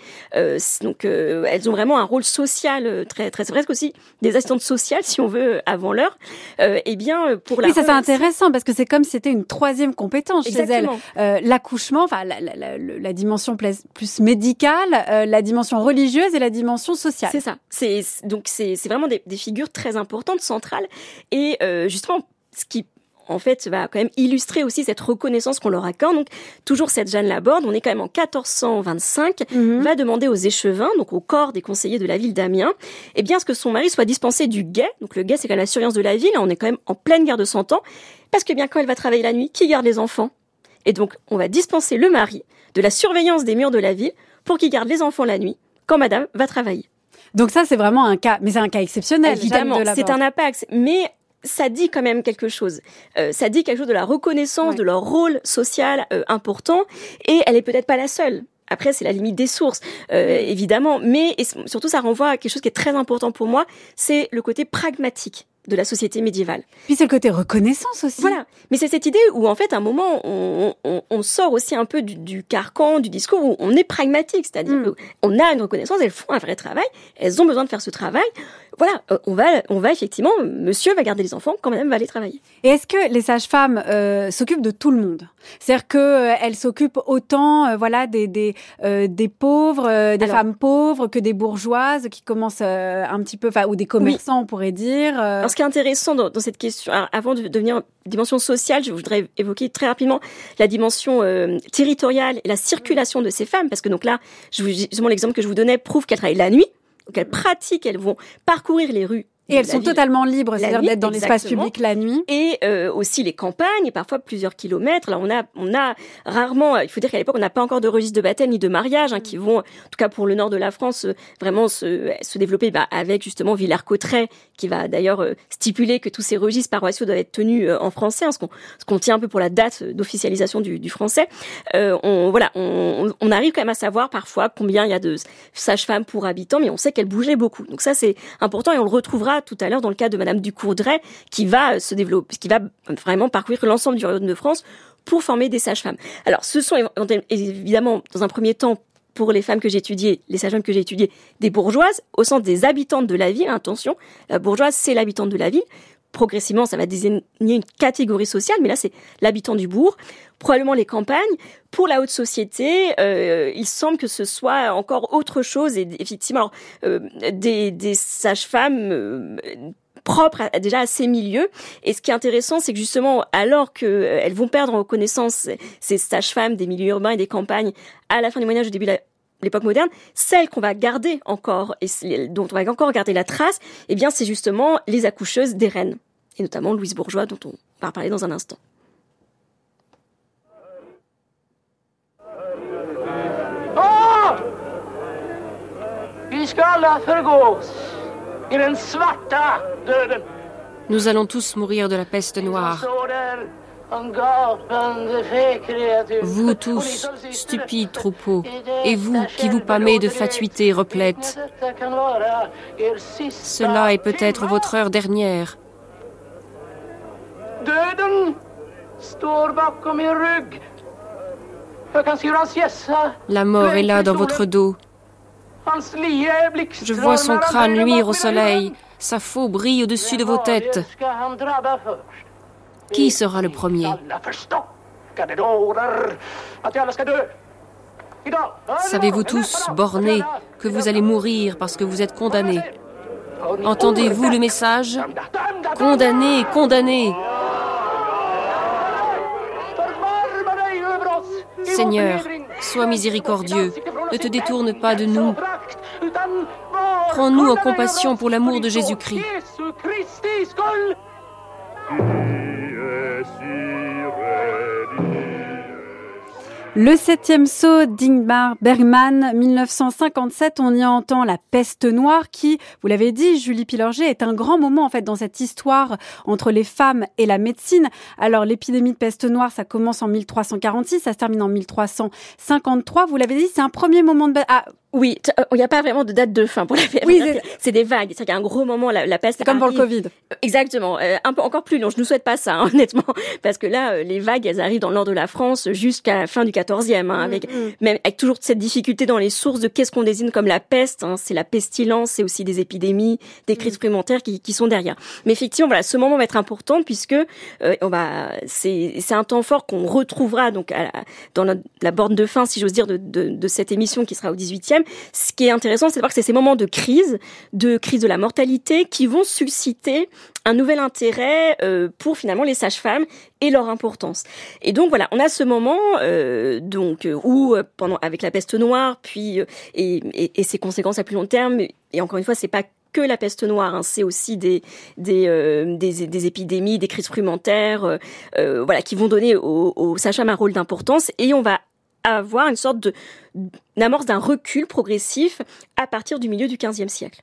Donc elles ont vraiment un rôle social très très presque aussi des assistantes sociales si on veut avant l'heure. Eh bien pour la Oui, ça c'est intéressant parce que c'est comme si c'était une troisième compétence chez elle. Euh, L'accouchement, enfin la, la- la- la dimension plus, médicale, euh, la dimension religieuse et la dimension sociale. C'est ça. C'est donc c'est c'est vraiment des, des figures très importantes, centrales, et euh, justement ce qui en fait va quand même illustrer aussi cette reconnaissance qu'on leur accorde. Donc toujours cette Jeanne Laborde, on est quand même en 1425, Mhm. va demander aux échevins, donc au corps des conseillers de la ville d'Amiens, eh bien ce que son mari soit dispensé du guet. Donc le guet c'est quand même la surveillance de la ville. On est quand même en pleine guerre de Cent Ans, parce que bien quand elle va travailler la nuit, qui garde les enfants? Et donc on va dispenser le mari de la surveillance des murs de la ville pour qu'il garde les enfants la nuit quand Madame va travailler. Donc ça c'est vraiment un cas, mais c'est un cas exceptionnel. Évidemment, c'est un impact, mais ça dit quand même quelque chose. Euh, ça dit quelque chose de la reconnaissance Ouais. de leur rôle social euh, important, et elle est peut-être pas la seule. Après, c'est la limite des sources, euh, évidemment, mais et surtout, ça renvoie à quelque chose qui est très important pour moi, c'est le côté pragmatique de la société médiévale. Puis c'est le côté reconnaissance aussi. Voilà. Mais c'est cette idée où, en fait, à un moment, on, on, on sort aussi un peu du, du carcan, du discours où on est pragmatique. C'est-à-dire Mm. qu'on a une reconnaissance, elles font un vrai travail, elles ont besoin de faire ce travail. Voilà, euh, on va, on va effectivement, monsieur va garder les enfants, quand même va aller travailler. Et est-ce que les sages-femmes euh, s'occupent de tout le monde? C'est-à-dire que euh, s'occupent autant, euh, voilà, des des, euh, des pauvres, euh, des Alors- femmes pauvres que des bourgeoises qui commencent euh, un petit peu, enfin, ou des commerçants, on pourrait dire. Alors, ce qui est intéressant dans, dans cette question, avant de devenir dimension sociale, je voudrais évoquer très rapidement la dimension euh, territoriale et la circulation de ces femmes, parce que donc là, je vous, justement l'exemple que je vous donnais prouve qu'elles travaillent la nuit, donc elles pratiquent, elles vont parcourrir les rues. Et elles sont ville. totalement libres, c'est-à-dire d'être dans l'espace public la nuit. et euh, aussi les campagnes, et parfois plusieurs kilomètres. Là, on a, on a rarement, il faut dire qu'à l'époque, on n'a pas encore de registre de baptême ni de mariage, hein, qui vont, en tout cas pour le nord de la France, euh, vraiment se, se développer bah, avec justement Villers-Cotterêts, qui va d'ailleurs euh, stipuler que tous ces registres paroissiaux doivent être tenus euh, en français, hein, ce qu'on qu'on tient un peu pour la date d'officialisation du, du français. Euh, on, voilà, on, on arrive quand même à savoir parfois combien il y a de sages-femmes pour habitants, mais on sait qu'elles bougeaient beaucoup. Donc ça, c'est important et on le retrouvera tout à l'heure dans le cas de Madame Ducourdray, qui va euh, se développer, qui va vraiment parcourir l'ensemble du royaume de France pour former des sages-femmes. Alors, ce sont évidemment, dans un premier temps, pour les femmes que j'ai étudiées, les sages-femmes que j'ai étudiées, des bourgeoises, au sens des habitantes de la ville. Attention, la bourgeoise, c'est l'habitante de la ville. Progressivement, ça va désigner une catégorie sociale, mais là, c'est l'habitant du bourg. Probablement les campagnes. Pour la haute société, euh, il semble que ce soit encore autre chose. Et effectivement, euh, des, des sages-femmes euh, propres à, déjà à ces milieux. Et ce qui est intéressant, c'est que justement, alors qu'elles vont perdre en connaissance ces sages-femmes des milieux urbains et des campagnes à la fin du Moyen Âge, au début de la- l'époque moderne, celles qu'on va garder encore et dont on va encore garder la trace, eh bien, c'est justement les accoucheuses des reines, et notamment Louise Bourgeois, dont on va parler dans un instant. Döden. Nous allons tous mourir de la peste noire. Vous tous, stupides troupeaux, et vous qui vous pâmez de fatuité replète, cela est peut-être votre heure dernière. Er La mort est là dans votre dos. Je vois son crâne luire au soleil. Sa faux brille au-dessus de vos têtes. Qui sera le premier. Savez-vous tous, bornés, que vous allez mourir parce que vous êtes condamnés Entendez-vous le message? Condamnés, condamnés Seigneur, sois miséricordieux. Ne te détourne pas de nous. Prends-nous en compassion pour l'amour de Jésus-Christ. Le septième saut d'Ingmar Bergman, 1957, on y entend la peste noire qui, vous l'avez dit, Julie Pilorget, est un grand moment en fait dans cette histoire entre les femmes et la médecine. Alors l'épidémie de peste noire, ça commence en 1346, ça se termine en 1353. Vous l'avez dit, c'est un premier moment de... Ah, Oui, euh, il n'y a pas vraiment de date de fin pour la peste. Oui, c'est des vagues. C'est-à-dire qu'il y a un gros moment, la, la peste. comme pour le. Covid. Exactement, euh, un peu encore plus long. Je ne souhaite pas ça, hein, [LAUGHS] honnêtement, parce que là, euh, les vagues, elles arrivent dans le nord de la France jusqu'à la fin du 14e, hein, avec même avec toujours cette difficulté dans les sources de qu'est-ce qu'on désigne comme la peste. hein. c'est la pestilence, c'est aussi des épidémies, des crises supplémentaires qui, qui sont derrière. Mais effectivement, voilà, ce moment va être important puisque euh, on va, c'est c'est un temps fort qu'on retrouvera donc à la- dans la, la borne de fin, si j'ose dire, de, de, de cette émission qui sera au 18e. Ce qui est intéressant, c'est de voir que c'est ces moments de crise, de crise de la mortalité, qui vont susciter un nouvel intérêt euh, pour finalement les sages-femmes et leur importance. Et donc voilà, on a ce moment euh, donc euh, où pendant avec la peste noire, puis et, ses conséquences à plus long terme. Et encore une fois, c'est pas que la peste noire, hein, c'est aussi des des, des épidémies, des crises frumentaires, voilà, qui vont donner aux, aux sages-femmes un rôle d'importance. Et on va avoir une sorte d'amorce d'un recul progressif à partir du milieu du XVe siècle.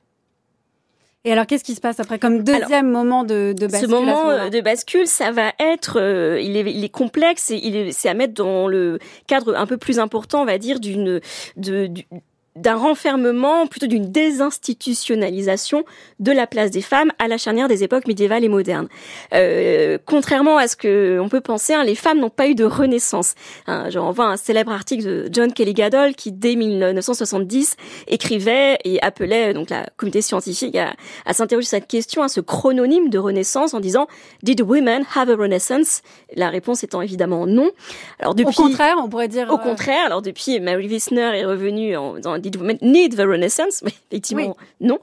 Et alors, qu'est-ce qui se passe après comme deuxième moment de, de bascule ce moment euh, de bascule, ça va être, euh, il, est, il est complexe et il est, c'est à mettre dans le cadre un peu plus important, on va dire, d'une, de, du- d'un renfermement, plutôt d'une désinstitutionnalisation de la place des femmes à la charnière des époques médiévales et modernes. Euh, contrairement à ce que on peut penser, hein, les femmes n'ont pas eu de renaissance. Hein, je renvoie à un célèbre article de John Kelly Gadol qui, dès 1970, écrivait et appelait donc la communauté scientifique à, à s'interroger sur cette question, à ce chrononyme de renaissance, en disant Did women have a renaissance? La réponse étant évidemment non. Alors depuis, Au contraire, on pourrait dire. au euh, contraire, alors depuis, Mary Wissner est revenue en disant Did women need the renaissance [LAUGHS] Mais effectivement, non.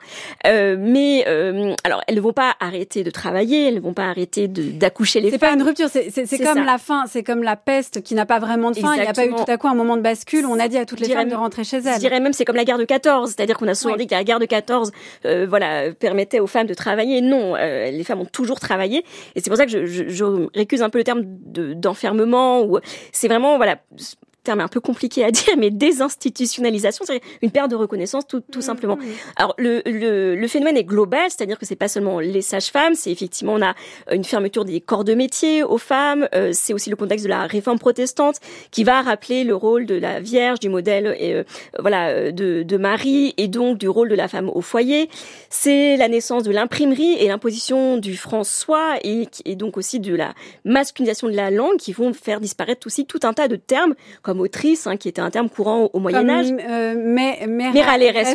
Euh, mais euh, alors, elles ne vont pas arrêter de travailler, elles ne vont pas arrêter de- d'accoucher les C'est femmes. pas une rupture, c'est c'est- c'est C'est comme ça. la fin, c'est comme la peste qui n'a pas vraiment de fin. Il n'y a pas eu tout à coup un moment de bascule. où On a dit à toutes Je les femmes de rentrer chez Je elles. dirais même c'est comme la guerre de 14, c'est-à-dire qu'on a souvent Oui. dit que la guerre de 14 euh, voilà, permettait aux femmes de travailler. Non, euh, les femmes ont toujours travaillé. Et c'est pour ça que je, je, je récuse un peu le terme de- d'enfermement. ou c'est vraiment, voilà, terme un peu compliqué à [LAUGHS] dire, mais désinstitutionnalisation, c'est une perte de reconnaissance tout, tout simplement. Alors le, le, le phénomène est global, c'est-à-dire que c'est pas seulement les sages-femmes, c'est effectivement on a une fermeture des corps de métier aux femmes, euh, c'est aussi le contexte de la réforme protestante qui va rappeler le rôle de la Vierge, du modèle euh, voilà euh, de, de Marie et donc du rôle de la femme au foyer. C'est la naissance de l'imprimerie et l'imposition du François et, et donc aussi de la masculinisation de la langue qui vont faire disparaître aussi tout un tas de termes comme autrice, hein, qui était un terme courant au, au Moyen Âge. Comme, euh, mais,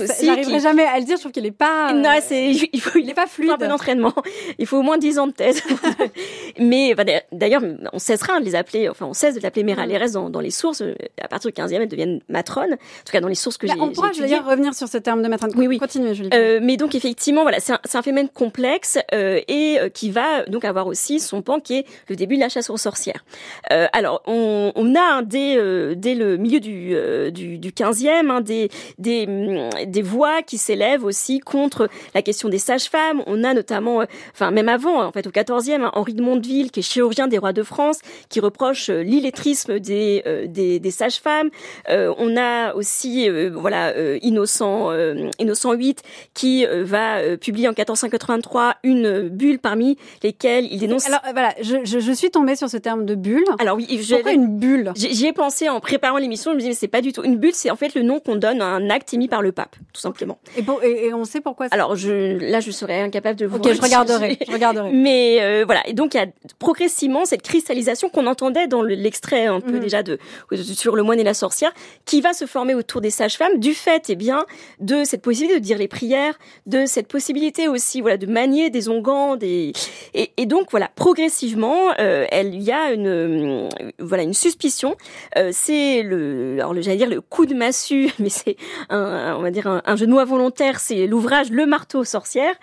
aussi, J'arriverai qui- jamais à le dire. Je trouve qu'il est pas. euh, Non, c'est il faut il est pas faut un peu fluide. d'entraînement. Il faut au moins 10 ans de thèse. [LAUGHS] Mais d'ailleurs, on cessera de les appeler, enfin, on cesse de l'appeler Mm. Méralérès dans, dans les sources. À partir du 15e, elles deviennent matrones. En tout cas, dans les sources que Mais j'ai on pourra d'ailleurs revenir sur ce terme de maître. Oui, oui. Continuez, Julie. Euh, mais donc effectivement, voilà, c'est un, phénomène complexe euh, et euh, qui va donc avoir aussi son pan qui est le début de la chasse aux sorcières. Euh, alors, on, on a hein, dès, euh, dès le milieu du, euh, du, du 15e hein, des, des, hum, des voix qui s'élèvent aussi contre la question des sages-femmes. On a notamment, euh, enfin même avant, en fait au 14e, hein, Henri de Qui est chirurgien des rois de France, qui reproche euh, l'illettrisme des, euh, des, des sages-femmes. Euh, on a aussi, euh, voilà, Innocent, Innocent VIII, qui va publier en 1483 une bulle parmi lesquelles il dénonce. Alors voilà, je, je, je suis tombée sur ce terme de bulle. Alors oui, Pourquoi une bulle? J'y ai pensé en préparant l'émission. Je me disais, mais c'est pas du tout une bulle. C'est en fait le nom qu'on donne à un acte émis par le pape, tout simplement. et, pour- et, et on sait pourquoi. Alors je, là, je serais incapable de vous. ok, je regarderai. [LAUGHS] Je regarderai. Mais voilà, et donc il y a progressivement cette cristallisation qu'on entendait dans le- l'extrait un peu Mhm. déjà de sur le moine et la sorcière, qui va se former autour des sages-femmes du fait, eh bien, de cette possibilité de dire les prières, de cette possibilité aussi, voilà, de manier des onguents, des et, et donc voilà, progressivement, euh, elle il y a une euh, voilà une suspicion. Euh, c'est le alors le j'allais dire le coup de massue, [LAUGHS] mais c'est un, on va dire un, un jeu de mots volontaire. C'est l'ouvrage Le marteau sorcière,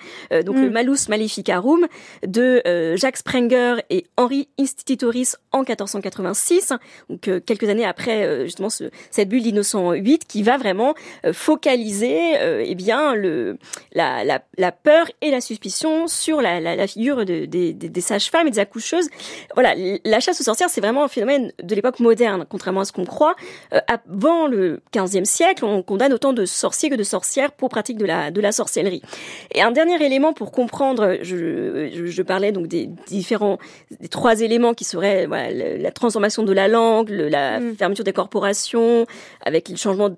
donc Mm. le Malus Maleficarum de Jacques Sprenger et Henri Institutoris en 1486, donc euh, quelques années après euh, justement ce, cette bulle d'innocent 8 qui va vraiment euh, focaliser eh bien le la, la, la peur et la suspicion sur la, la, figure de- des, des, sages-femmes et des accoucheuses. Voilà, la chasse aux sorcières, c'est vraiment un phénomène de l'époque moderne, contrairement à ce qu'on croit. Avant le 15e siècle, on condamne autant de sorciers que de sorcières pour pratique de la, de la sorcellerie. Et un dernier élément pour comprendre, je, je parlais donc des différents, des trois éléments qui seraient voilà, le- la transformation de la langue, le- la Mm. fermeture des corporations, avec le changement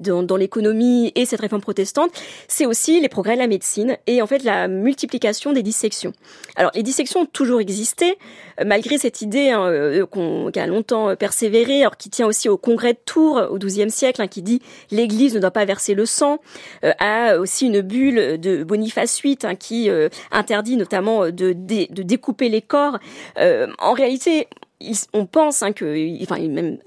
dans, dans l'économie et cette réforme protestante, c'est aussi les progrès de la médecine et en fait la multiplication des dissections. Alors les dissections ont toujours existé, euh, malgré cette idée hein, euh, qu'on- qui a longtemps euh, persévéré, alors qui tient aussi au congrès de Tours au XIIe siècle, hein, qui dit l'Église ne doit pas verser le sang, euh, a aussi une bulle de Boniface VIII hein, qui euh, interdit notamment de, dé- de découper les Euh, en réalité, on pense hein, que, enfin, même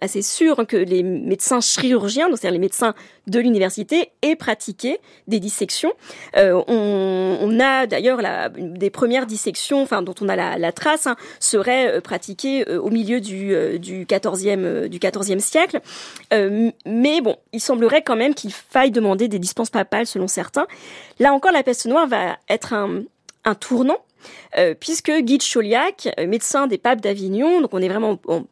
assez- sûr que les médecins chirurgiens, c'est-à-dire les médecins de l'université, aient pratiqué des dissections. Euh, on, a d'ailleurs des premières dissections, dont on a la, trace, hein, serait euh, pratiquée euh, au milieu du, euh, du 14e euh, du 14e siècle. Mais bon, il semblerait quand même qu'il faille demander des dispenses papales selon certains. Là encore, la peste noire va être un tournant. Euh, puisque Guy de Chauliac, euh, médecin des papes d'Avignon, donc on est vraiment en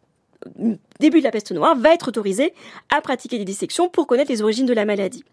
début de la peste noire, va être autorisé à pratiquer des dissections pour connaître les origines de la maladie.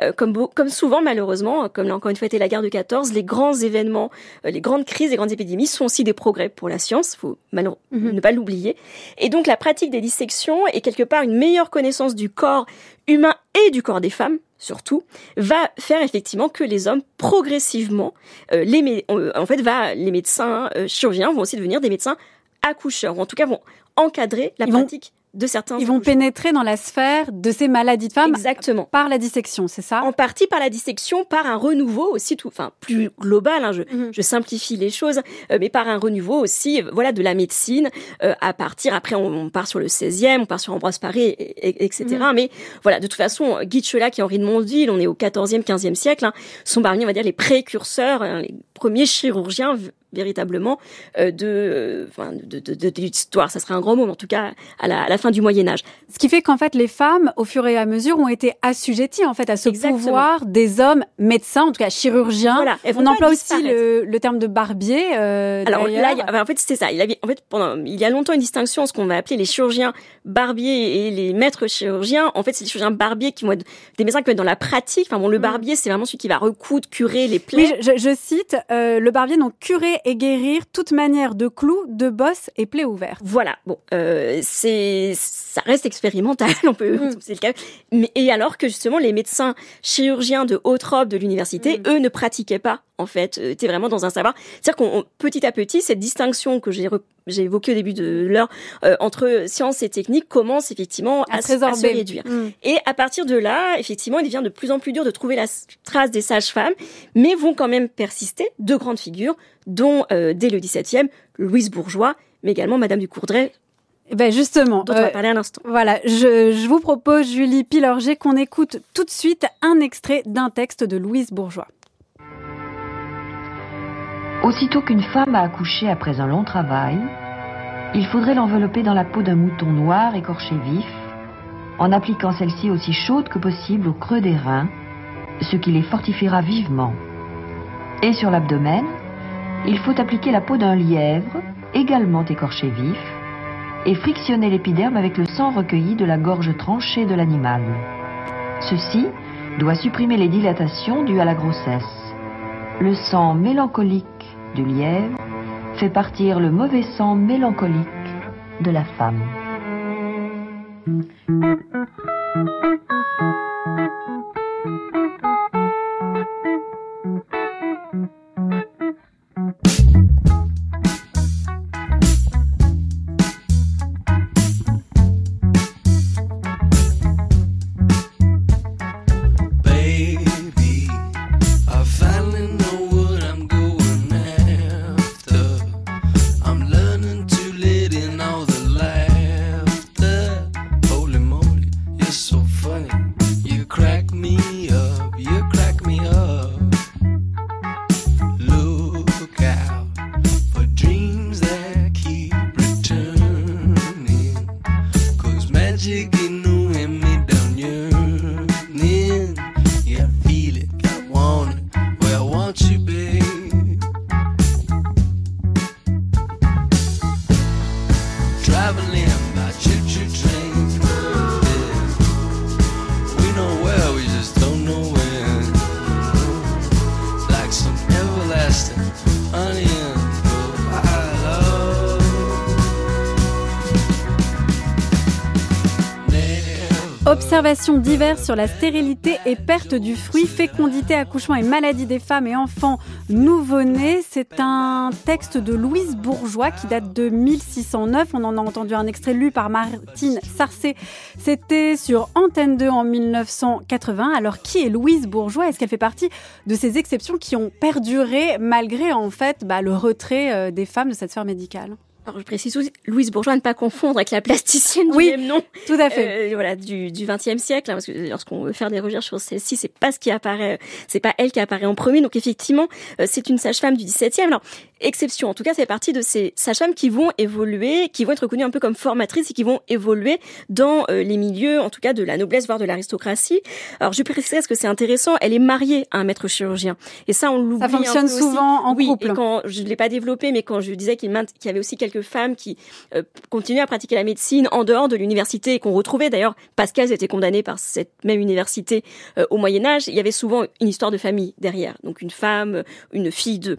Euh, comme, beau- comme souvent, malheureusement, comme l'a encore une fois été la guerre de 14, les grands événements, euh, les grandes crises, les grandes épidémies sont aussi des progrès pour la science, faut malheure- ne pas l'oublier. Et donc la pratique des dissections est quelque part une meilleure connaissance du corps humain et du corps des femmes, surtout, va faire effectivement que les hommes progressivement, euh, les en fait, va, les médecins chirurgiens vont aussi devenir des médecins accoucheurs, ou en tout cas vont encadrer la Ils vont- pratique de certains. Ils vont pénétrer dans la sphère de ces maladies de femmes Exactement. par la dissection, c'est ça En partie par la dissection, par un renouveau aussi, tout, enfin plus global. hein, je, je simplifie les choses, euh, mais par un renouveau aussi, voilà, de la médecine euh, à partir. Après, on, on part sur le 16e, on part sur Ambroise Paré, et- et- etc. Mhm. Mais voilà, de toute façon, Guy Chelac et Henri de Mondeville, on est au 14e, 15e siècle, hein, sont parmi, on va dire, les précurseurs, hein, les premiers chirurgiens véritablement euh, de, de, de, de, l'histoire. Ça serait un grand mot, mais en tout cas à la, à la fin du Moyen Âge. Ce qui fait qu'en fait, les femmes, au fur et à mesure, ont été assujetties en fait à ce Exactement. pouvoir des hommes médecins, en tout cas chirurgiens. Voilà, On emploie aussi le, le terme de barbier. euh, Alors là, a- en fait, c'était ça. Il avait, en fait, pendant, il y a longtemps une distinction entre ce qu'on va appeler les chirurgiens barbiers et les maîtres chirurgiens. En fait, c'est les chirurgiens barbiers qui vont être des médecins qui vont être dans la pratique. Enfin bon, le barbier, c'est vraiment celui qui va recoudre, curer les plaies. Mm. Oui, je, je cite euh, le barbier donc curer et guérir toute manière de clous, de bosses et plaies ouvertes. Voilà. Bon, euh, c'est, ça reste expérimental. [LAUGHS] On peut, Mm. c'est le cas. Mais, et alors que justement, les médecins chirurgiens de haute robe de l'université, Mm. eux, ne pratiquaient pas. En fait, euh, étaient vraiment dans un savoir. C'est-à-dire qu'on, on- petit à petit, cette distinction que j'ai, re- j'ai évoquée au début de l'heure euh, entre science et technique commence effectivement À à, se à se réduire. Mm. Et à partir de là, effectivement, il devient de plus en plus dur de trouver la trace des sages-femmes, mais vont quand même persister deux grandes figures, dont euh, dès le XVIIe, Louise Bourgeois, mais également Madame du Courdray, Ben justement, dont on va euh, parler voilà, je, je vous propose, Julie Pilorger, qu'on écoute tout de suite un extrait d'un texte de Louise Bourgeois. Aussitôt qu'une femme a accouché après un long travail, il faudrait l'envelopper dans la peau d'un mouton noir écorché vif, en appliquant celle-ci aussi chaude que possible au creux des reins, ce qui les fortifiera vivement. Et sur l'abdomen, il faut appliquer la peau d'un lièvre, également écorché vif, et frictionner l'épiderme avec le sang recueilli de la gorge tranchée de l'animal. Ceci doit supprimer les dilatations dues à la grossesse. Le sang mélancolique du lièvre fait partir le mauvais sang mélancolique de la femme. Observations diverses sur la stérilité et perte du fruit, fécondité, accouchement et maladie des femmes et enfants nouveau-nés. C'est un texte de Louise Bourgeois qui date de 1609. On en a entendu un extrait lu par Martine Sarcé. C'était sur Antenne 2 en 1980. Alors qui est Louise Bourgeois? Est-ce qu'elle fait partie de ces exceptions qui ont perduré malgré en fait bah, le retrait euh, des femmes de cette sphère médicale? Alors je précise aussi, Louise Bourgeois, à ne pas confondre avec la plasticienne du Oui, même nom. Tout à fait. Euh, voilà, du, du 20e siècle, hein, parce que lorsqu'on veut faire des recherches sur celle-ci, c'est pas ce qui apparaît, c'est pas elle qui apparaît en premier. Donc effectivement, euh, c'est une sage-femme du 17e. Alors, exception. En tout cas, fait partie de ces sages-femmes qui vont évoluer, qui vont être reconnues un peu comme formatrices et qui vont évoluer dans euh, les milieux, en tout cas de la noblesse, voire de l'aristocratie. Alors, je parce que c'est intéressant, elle est mariée à un maître chirurgien. Et ça, on l'oublie Ça un peu fonctionne aussi. souvent en oui, couple. Et quand je ne l'ai pas développé, mais quand je disais qu'il y avait aussi quelques femmes qui euh, continuaient à pratiquer la médecine en dehors de l'université et qu'on retrouvait d'ailleurs parce qu'elles étaient condamnées par cette même université euh, au Moyen Âge, il y avait souvent une histoire de famille derrière. Donc une femme, une fille de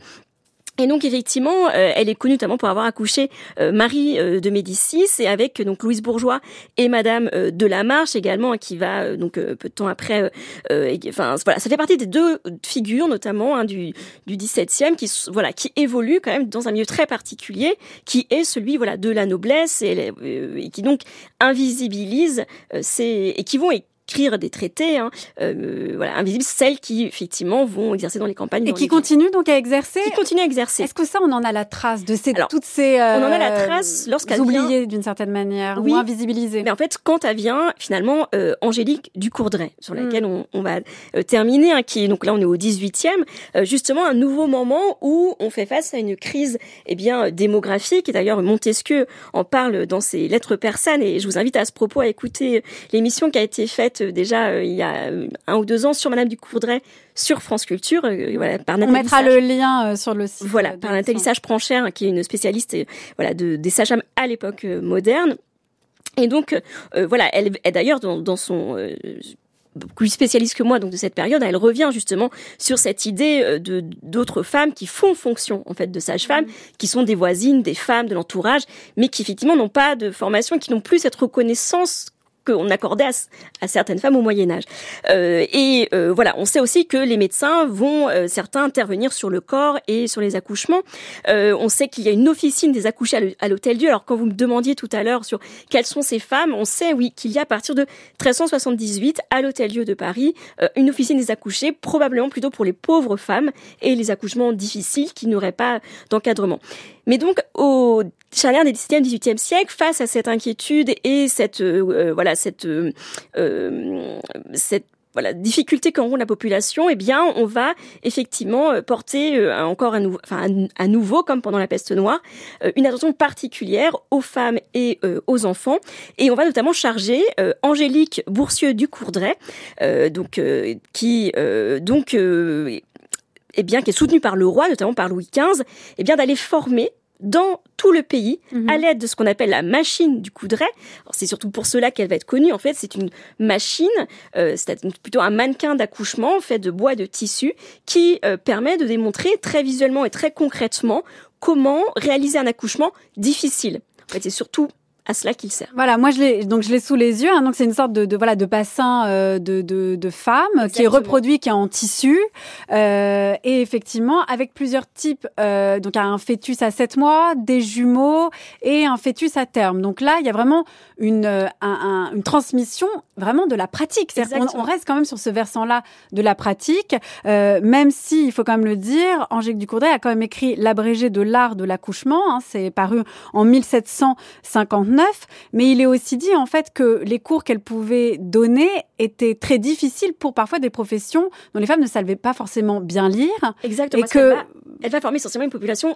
et donc effectivement, euh, elle est connue notamment pour avoir accouché euh, Marie euh, de Médicis et avec donc Louise Bourgeois et Madame de la Marche également, hein, qui va donc peu de temps après. et- enfin voilà, ça fait partie des deux figures notamment hein, du du 17e qui voilà qui évoluent quand même dans un milieu très particulier, qui est celui voilà de la noblesse et, et qui donc invisibilise ces et qui vont écrire des traités, hein, euh, voilà, invisibles, celles qui effectivement vont exercer dans les campagnes. Et dans qui continuent donc à exercer. qui continuent à exercer. Est-ce que ça, on en a la trace de ces, Alors, toutes ces on en a la euh, trace lorsqu'elle oubliées d'une certaine manière Oui. ou invisibilisées Mais en fait, quand elle vient, finalement, euh, Angélique Ducourdray, sur Mm. laquelle on, on va euh, terminer, hein, qui est donc là on est au 18e, euh, justement un nouveau moment où on fait face à une crise eh bien euh, démographique. Et d'ailleurs Montesquieu en parle dans ses lettres persanes. Et je vous invite à ce propos à écouter euh, l'émission qui a été faite euh, déjà euh, il y a euh, un ou deux ans sur Madame Ducourdray sur France Culture. voilà, par On mettra Sage. le lien sur le site. Voilà, par Nathalie. Sage-Pranchère, qui est une spécialiste voilà, de, des sages-femmes à l'époque moderne. Et donc, euh, voilà, elle, elle d'ailleurs, dans, dans son... euh, plus spécialiste que moi donc de cette période, elle revient justement sur cette idée de d'autres femmes qui font fonction en fait de sages-femmes, qui sont des voisines, des femmes de l'entourage, mais qui effectivement n'ont pas de formation, qui n'ont plus cette reconnaissance qu'on accordait à, à, certaines femmes au Moyen Âge. Euh, et euh, voilà, on sait aussi que les médecins vont euh, certains intervenir sur le corps et sur les accouchements. Euh, on sait qu'il y a une officine des accouchés à l'Hôtel Dieu. Alors quand vous me demandiez tout à l'heure sur quelles sont ces femmes, on sait oui qu'il y a à partir de 1378 à l'Hôtel Dieu de Paris euh, une officine des accouchés, probablement plutôt pour les pauvres femmes et les accouchements difficiles qui n'auraient pas d'encadrement. Mais donc, au charnière des 17e, 18e siècle, face à cette inquiétude et cette, euh, voilà, cette, euh, cette voilà, difficulté qu'enroule la population, eh bien, on va effectivement porter euh, encore à nouveau, comme pendant la peste noire, euh, une attention particulière aux femmes et euh, aux enfants. Et on va notamment charger euh, Angélique Boursieux du Courdray, euh, donc, qui, donc, eh bien, qui est soutenue par le roi, notamment par Louis XV, eh bien, d'aller former dans tout le pays mmh. à l'aide de ce qu'on appelle la machine du coudray. C'est surtout pour cela qu'elle va être connue. En fait, c'est une machine, euh, c'est plutôt un mannequin d'accouchement fait de bois et de tissu qui euh, permet de démontrer très visuellement et très concrètement comment réaliser un accouchement difficile. En fait, c'est surtout à cela qu'il sert. Voilà, moi je l'ai donc je l'ai sous les yeux. Hein, donc c'est une sorte de, de voilà de bassin euh, de, de, de femme Exactement. qui est reproduit, qui est en tissu euh, et effectivement avec plusieurs types. Euh, donc un fœtus à 7 mois, des jumeaux et un fœtus à terme. Donc là il y a vraiment une un, un, une transmission vraiment de la pratique. On, on, reste quand même sur ce versant-là de la pratique, euh, même si il faut quand même le dire, Angélique Ducourdray a quand même écrit l'abrégé de l'art de l'accouchement. Hein, c'est paru en 1759, mais il est aussi dit en fait que les cours qu'elle pouvait donner étaient très difficiles pour parfois des professions dont les femmes ne savaient pas forcément bien lire. Exactement. Et que elle va, elle va former essentiellement une population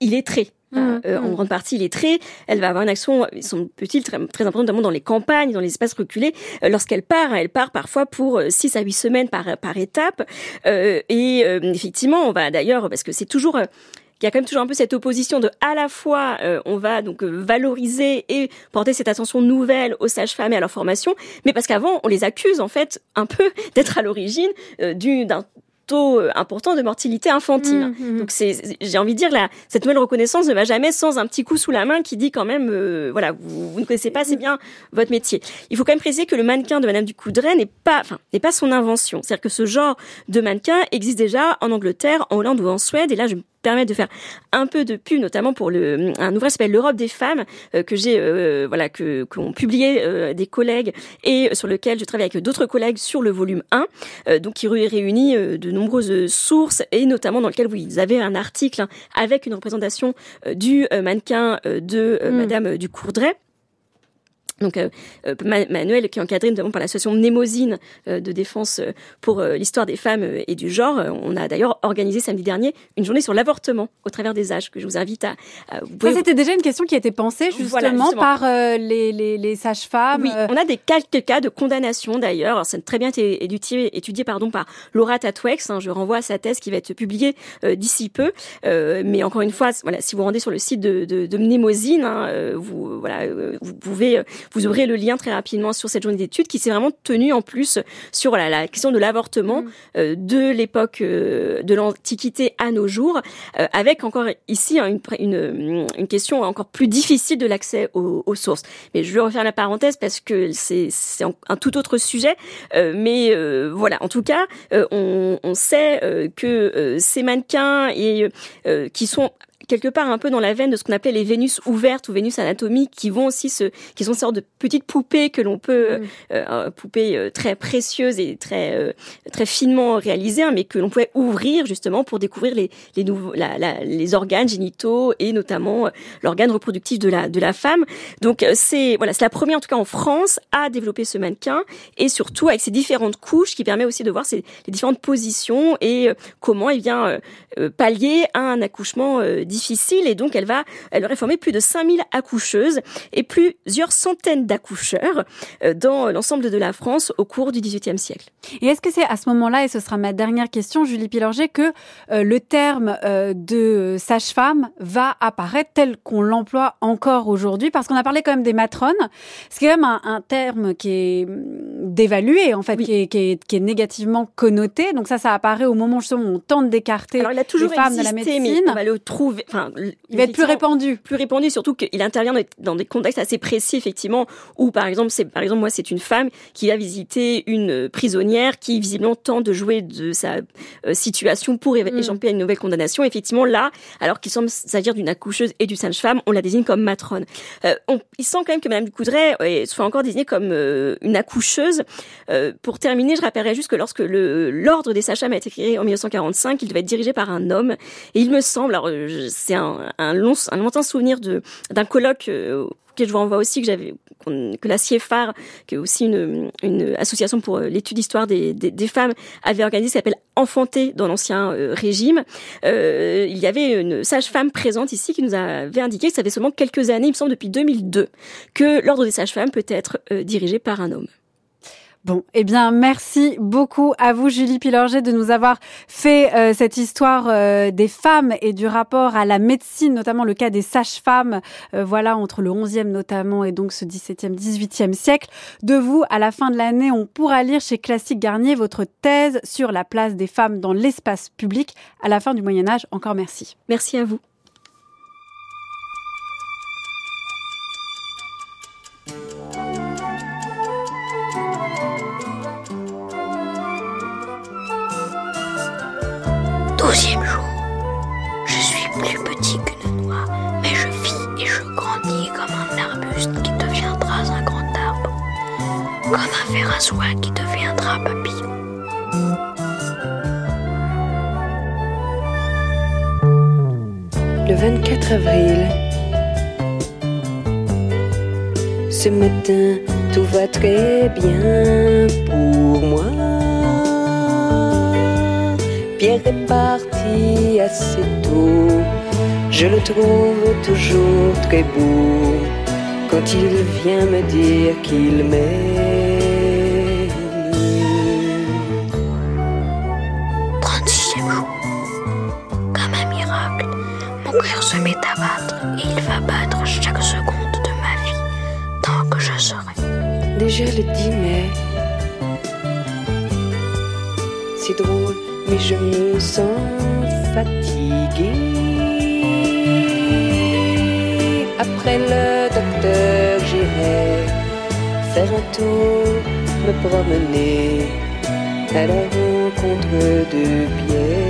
illettrée. Mmh, euh, mmh. En grande partie illettrée, elle va avoir une action, son petit très, très importante, notamment dans les campagnes, dans les espaces reculés. Euh, Lorsqu'elle part, elle part parfois pour 6 à 8 semaines par, par étape. Euh, et effectivement, on va d'ailleurs, parce que c'est toujours il y a quand même toujours un peu cette opposition de à la fois euh, on va donc euh, valoriser et porter cette attention nouvelle aux sages-femmes et à leur formation, mais parce qu'avant on les accuse en fait un peu [LAUGHS] d'être à l'origine euh, d'un taux important de mortalité infantile. Mmh, Donc c'est, j'ai envie de dire là, cette nouvelle reconnaissance ne va jamais sans un petit coup sous la main qui dit quand même, euh, voilà, vous, vous, ne connaissez pas assez bien votre métier. Il faut quand même préciser que le mannequin de Madame du Coudray n'est pas, enfin, n'est pas son invention. C'est-à-dire que ce genre de mannequin existe déjà en Angleterre, en Hollande ou en Suède. Et là, je me permets de faire un peu de pub, notamment pour le, un ouvrage qui s'appelle L'Europe des femmes, euh, que j'ai, euh, voilà, que, qu'ont publié euh, des collègues et sur lequel je travaille avec d'autres collègues sur le volume 1, euh, donc qui réunit de nombreuses sources et notamment dans lequel vous avez un article hein, avec une représentation du mannequin de mmh. Madame du Courdray. Donc euh, euh, Ma- Manuel, qui est encadré notamment par l'association Mnémosine euh, de défense euh, pour euh, l'histoire des femmes euh, et du genre, on a d'ailleurs organisé samedi dernier une journée sur l'avortement au travers des âges que je vous invite à. à- vous Ça, pouvez- c'était déjà une question qui a été pensée justement, Voilà, justement. par euh, les, les, les sages-femmes. Oui, on a des quelques cas de condamnation d'ailleurs. Ça a très bien été étudié, étudié pardon, par Laura Tatwex. hein. je renvoie à sa thèse qui va être publiée euh, d'ici peu. Euh, mais encore une fois, voilà, si vous rendez sur le site de, de, de Mnémosine, hein, vous, voilà, vous pouvez, euh, vous aurez le lien très rapidement sur cette journée d'études qui s'est vraiment tenue en plus sur voilà, la question de l'avortement euh, de l'époque euh, de l'Antiquité à nos jours, euh, avec encore ici hein, une, une, une question encore plus difficile de l'accès aux, aux sources. Mais je vais refaire la parenthèse parce que c'est un, un tout autre sujet. Euh, mais euh, voilà, en tout cas, euh, on, on sait euh, que euh, ces mannequins et euh, qui sont quelque part un peu dans la veine de ce qu'on appelait les Vénus ouvertes ou Vénus anatomiques, qui vont aussi se, qui sont une sorte de petites poupées que l'on peut, euh, euh, poupées euh, très précieuses et très euh, très finement réalisées, hein, mais que l'on pouvait ouvrir justement pour découvrir les les nouveaux, la, la- les organes génitaux et notamment l'organe reproductif de la de la femme. Donc c'est voilà, c'est la première en tout cas en France à développer ce mannequin et surtout avec ces différentes couches qui permet aussi de voir ces, les différentes positions et comment eh bien euh, euh, pallier à un accouchement euh, difficile et donc elle va elle aurait formé plus de 5000 accoucheuses et plusieurs centaines d'accoucheurs euh, dans l'ensemble de la France au cours du XVIIIe siècle. Et est-ce que c'est à ce moment-là, et ce sera ma dernière question, Julie Pilorget, que euh, le terme euh, de sage-femme va apparaître tel qu'on l'emploie encore aujourd'hui? Parce qu'on a parlé quand même des matrones. C'est quand même un, un terme qui est hum, dévalué, en fait, qui, est, qui, est, qui est négativement connoté. Donc ça, ça apparaît au moment où on tente d'écarter les femmes de la médecine. mais on va le trouver. Enfin, Il va être plus répandu. Plus répandu, surtout qu'il intervient dans des- contextes assez précis, effectivement, où par exemple, c'est par exemple moi, c'est une femme qui a visité une euh, prisonnière qui visiblement tente de jouer de sa euh, situation pour Mm. échapper à une nouvelle condamnation. Effectivement, là, alors qu'il semble s'agir d'une accoucheuse et d'une sage-femme, on la désigne comme matrone. Euh, on, il semble quand même que Madame Ducoudray euh, soit encore désignée comme euh, une accoucheuse. Euh, pour terminer, je rappellerai juste que lorsque le l'ordre des sages-femmes a été créé en 1945, il devait être dirigé par un homme. Et il me semble, alors c'est un, un long, un lointain souvenir d'un colloque euh, auquel je vous renvoie aussi que j'avais que la CIEFAR, qui est aussi une, une association pour euh, l'étude d'histoire des, des, femmes, avait organisé, s'appelle Enfanté dans l'ancien euh, régime. Euh, il y avait une sage-femme présente ici qui nous avait indiqué que ça fait seulement quelques années, il me semble depuis 2002, que l'ordre des sages-femmes peut être dirigé par un homme. Bon, eh bien, merci beaucoup à vous, Julie Pilorget, de nous avoir fait euh, cette histoire euh, des femmes et du rapport à la médecine, notamment le cas des sages-femmes, euh, voilà, entre le 11e notamment et donc ce 17e, 18e siècle. De vous, à la fin de l'année, on pourra lire chez Classique Garnier votre thèse sur la place des femmes dans l'espace public à la fin du Moyen-Âge. Encore merci. Merci à vous. Comme un soie qui deviendra papillon. Le 24 avril. Ce matin, tout va très bien pour moi. Pierre est parti assez tôt. Je le trouve toujours très beau quand il vient me dire qu'il m'aime. Et il va battre chaque seconde de ma vie tant que je serai. Déjà le 10 mai. C'est drôle, mais je me sens fatiguée. Après le docteur, j'irai faire un tour, me promener à la rencontre de Pierre.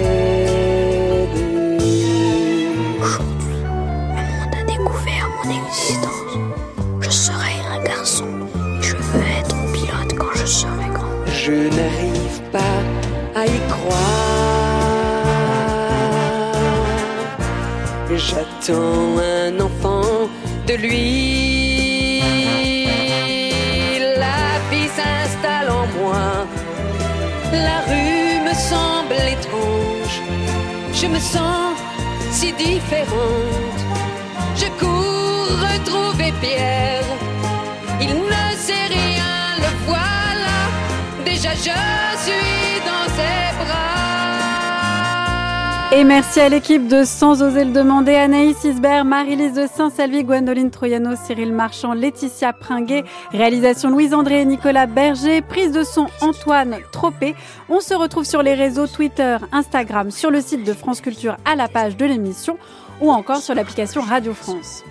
un enfant de lui. La vie s'installe en moi, la rue me semble étrange, je me sens si différente. Je cours retrouver Pierre, il ne sait rien, le voilà, déjà je suis dans ses bras. Et merci à l'équipe de Sans oser le demander, Anaïs Isbert, Marie-Lise de Saint-Salvi, Gwendoline Troyano, Cyril Marchand, Laetitia Pringuet, réalisation Louise-André et Nicolas Berger, prise de son Antoine Tropé. On se retrouve sur les réseaux Twitter, Instagram, sur le site de France Culture à la page de l'émission ou encore sur l'application Radio France.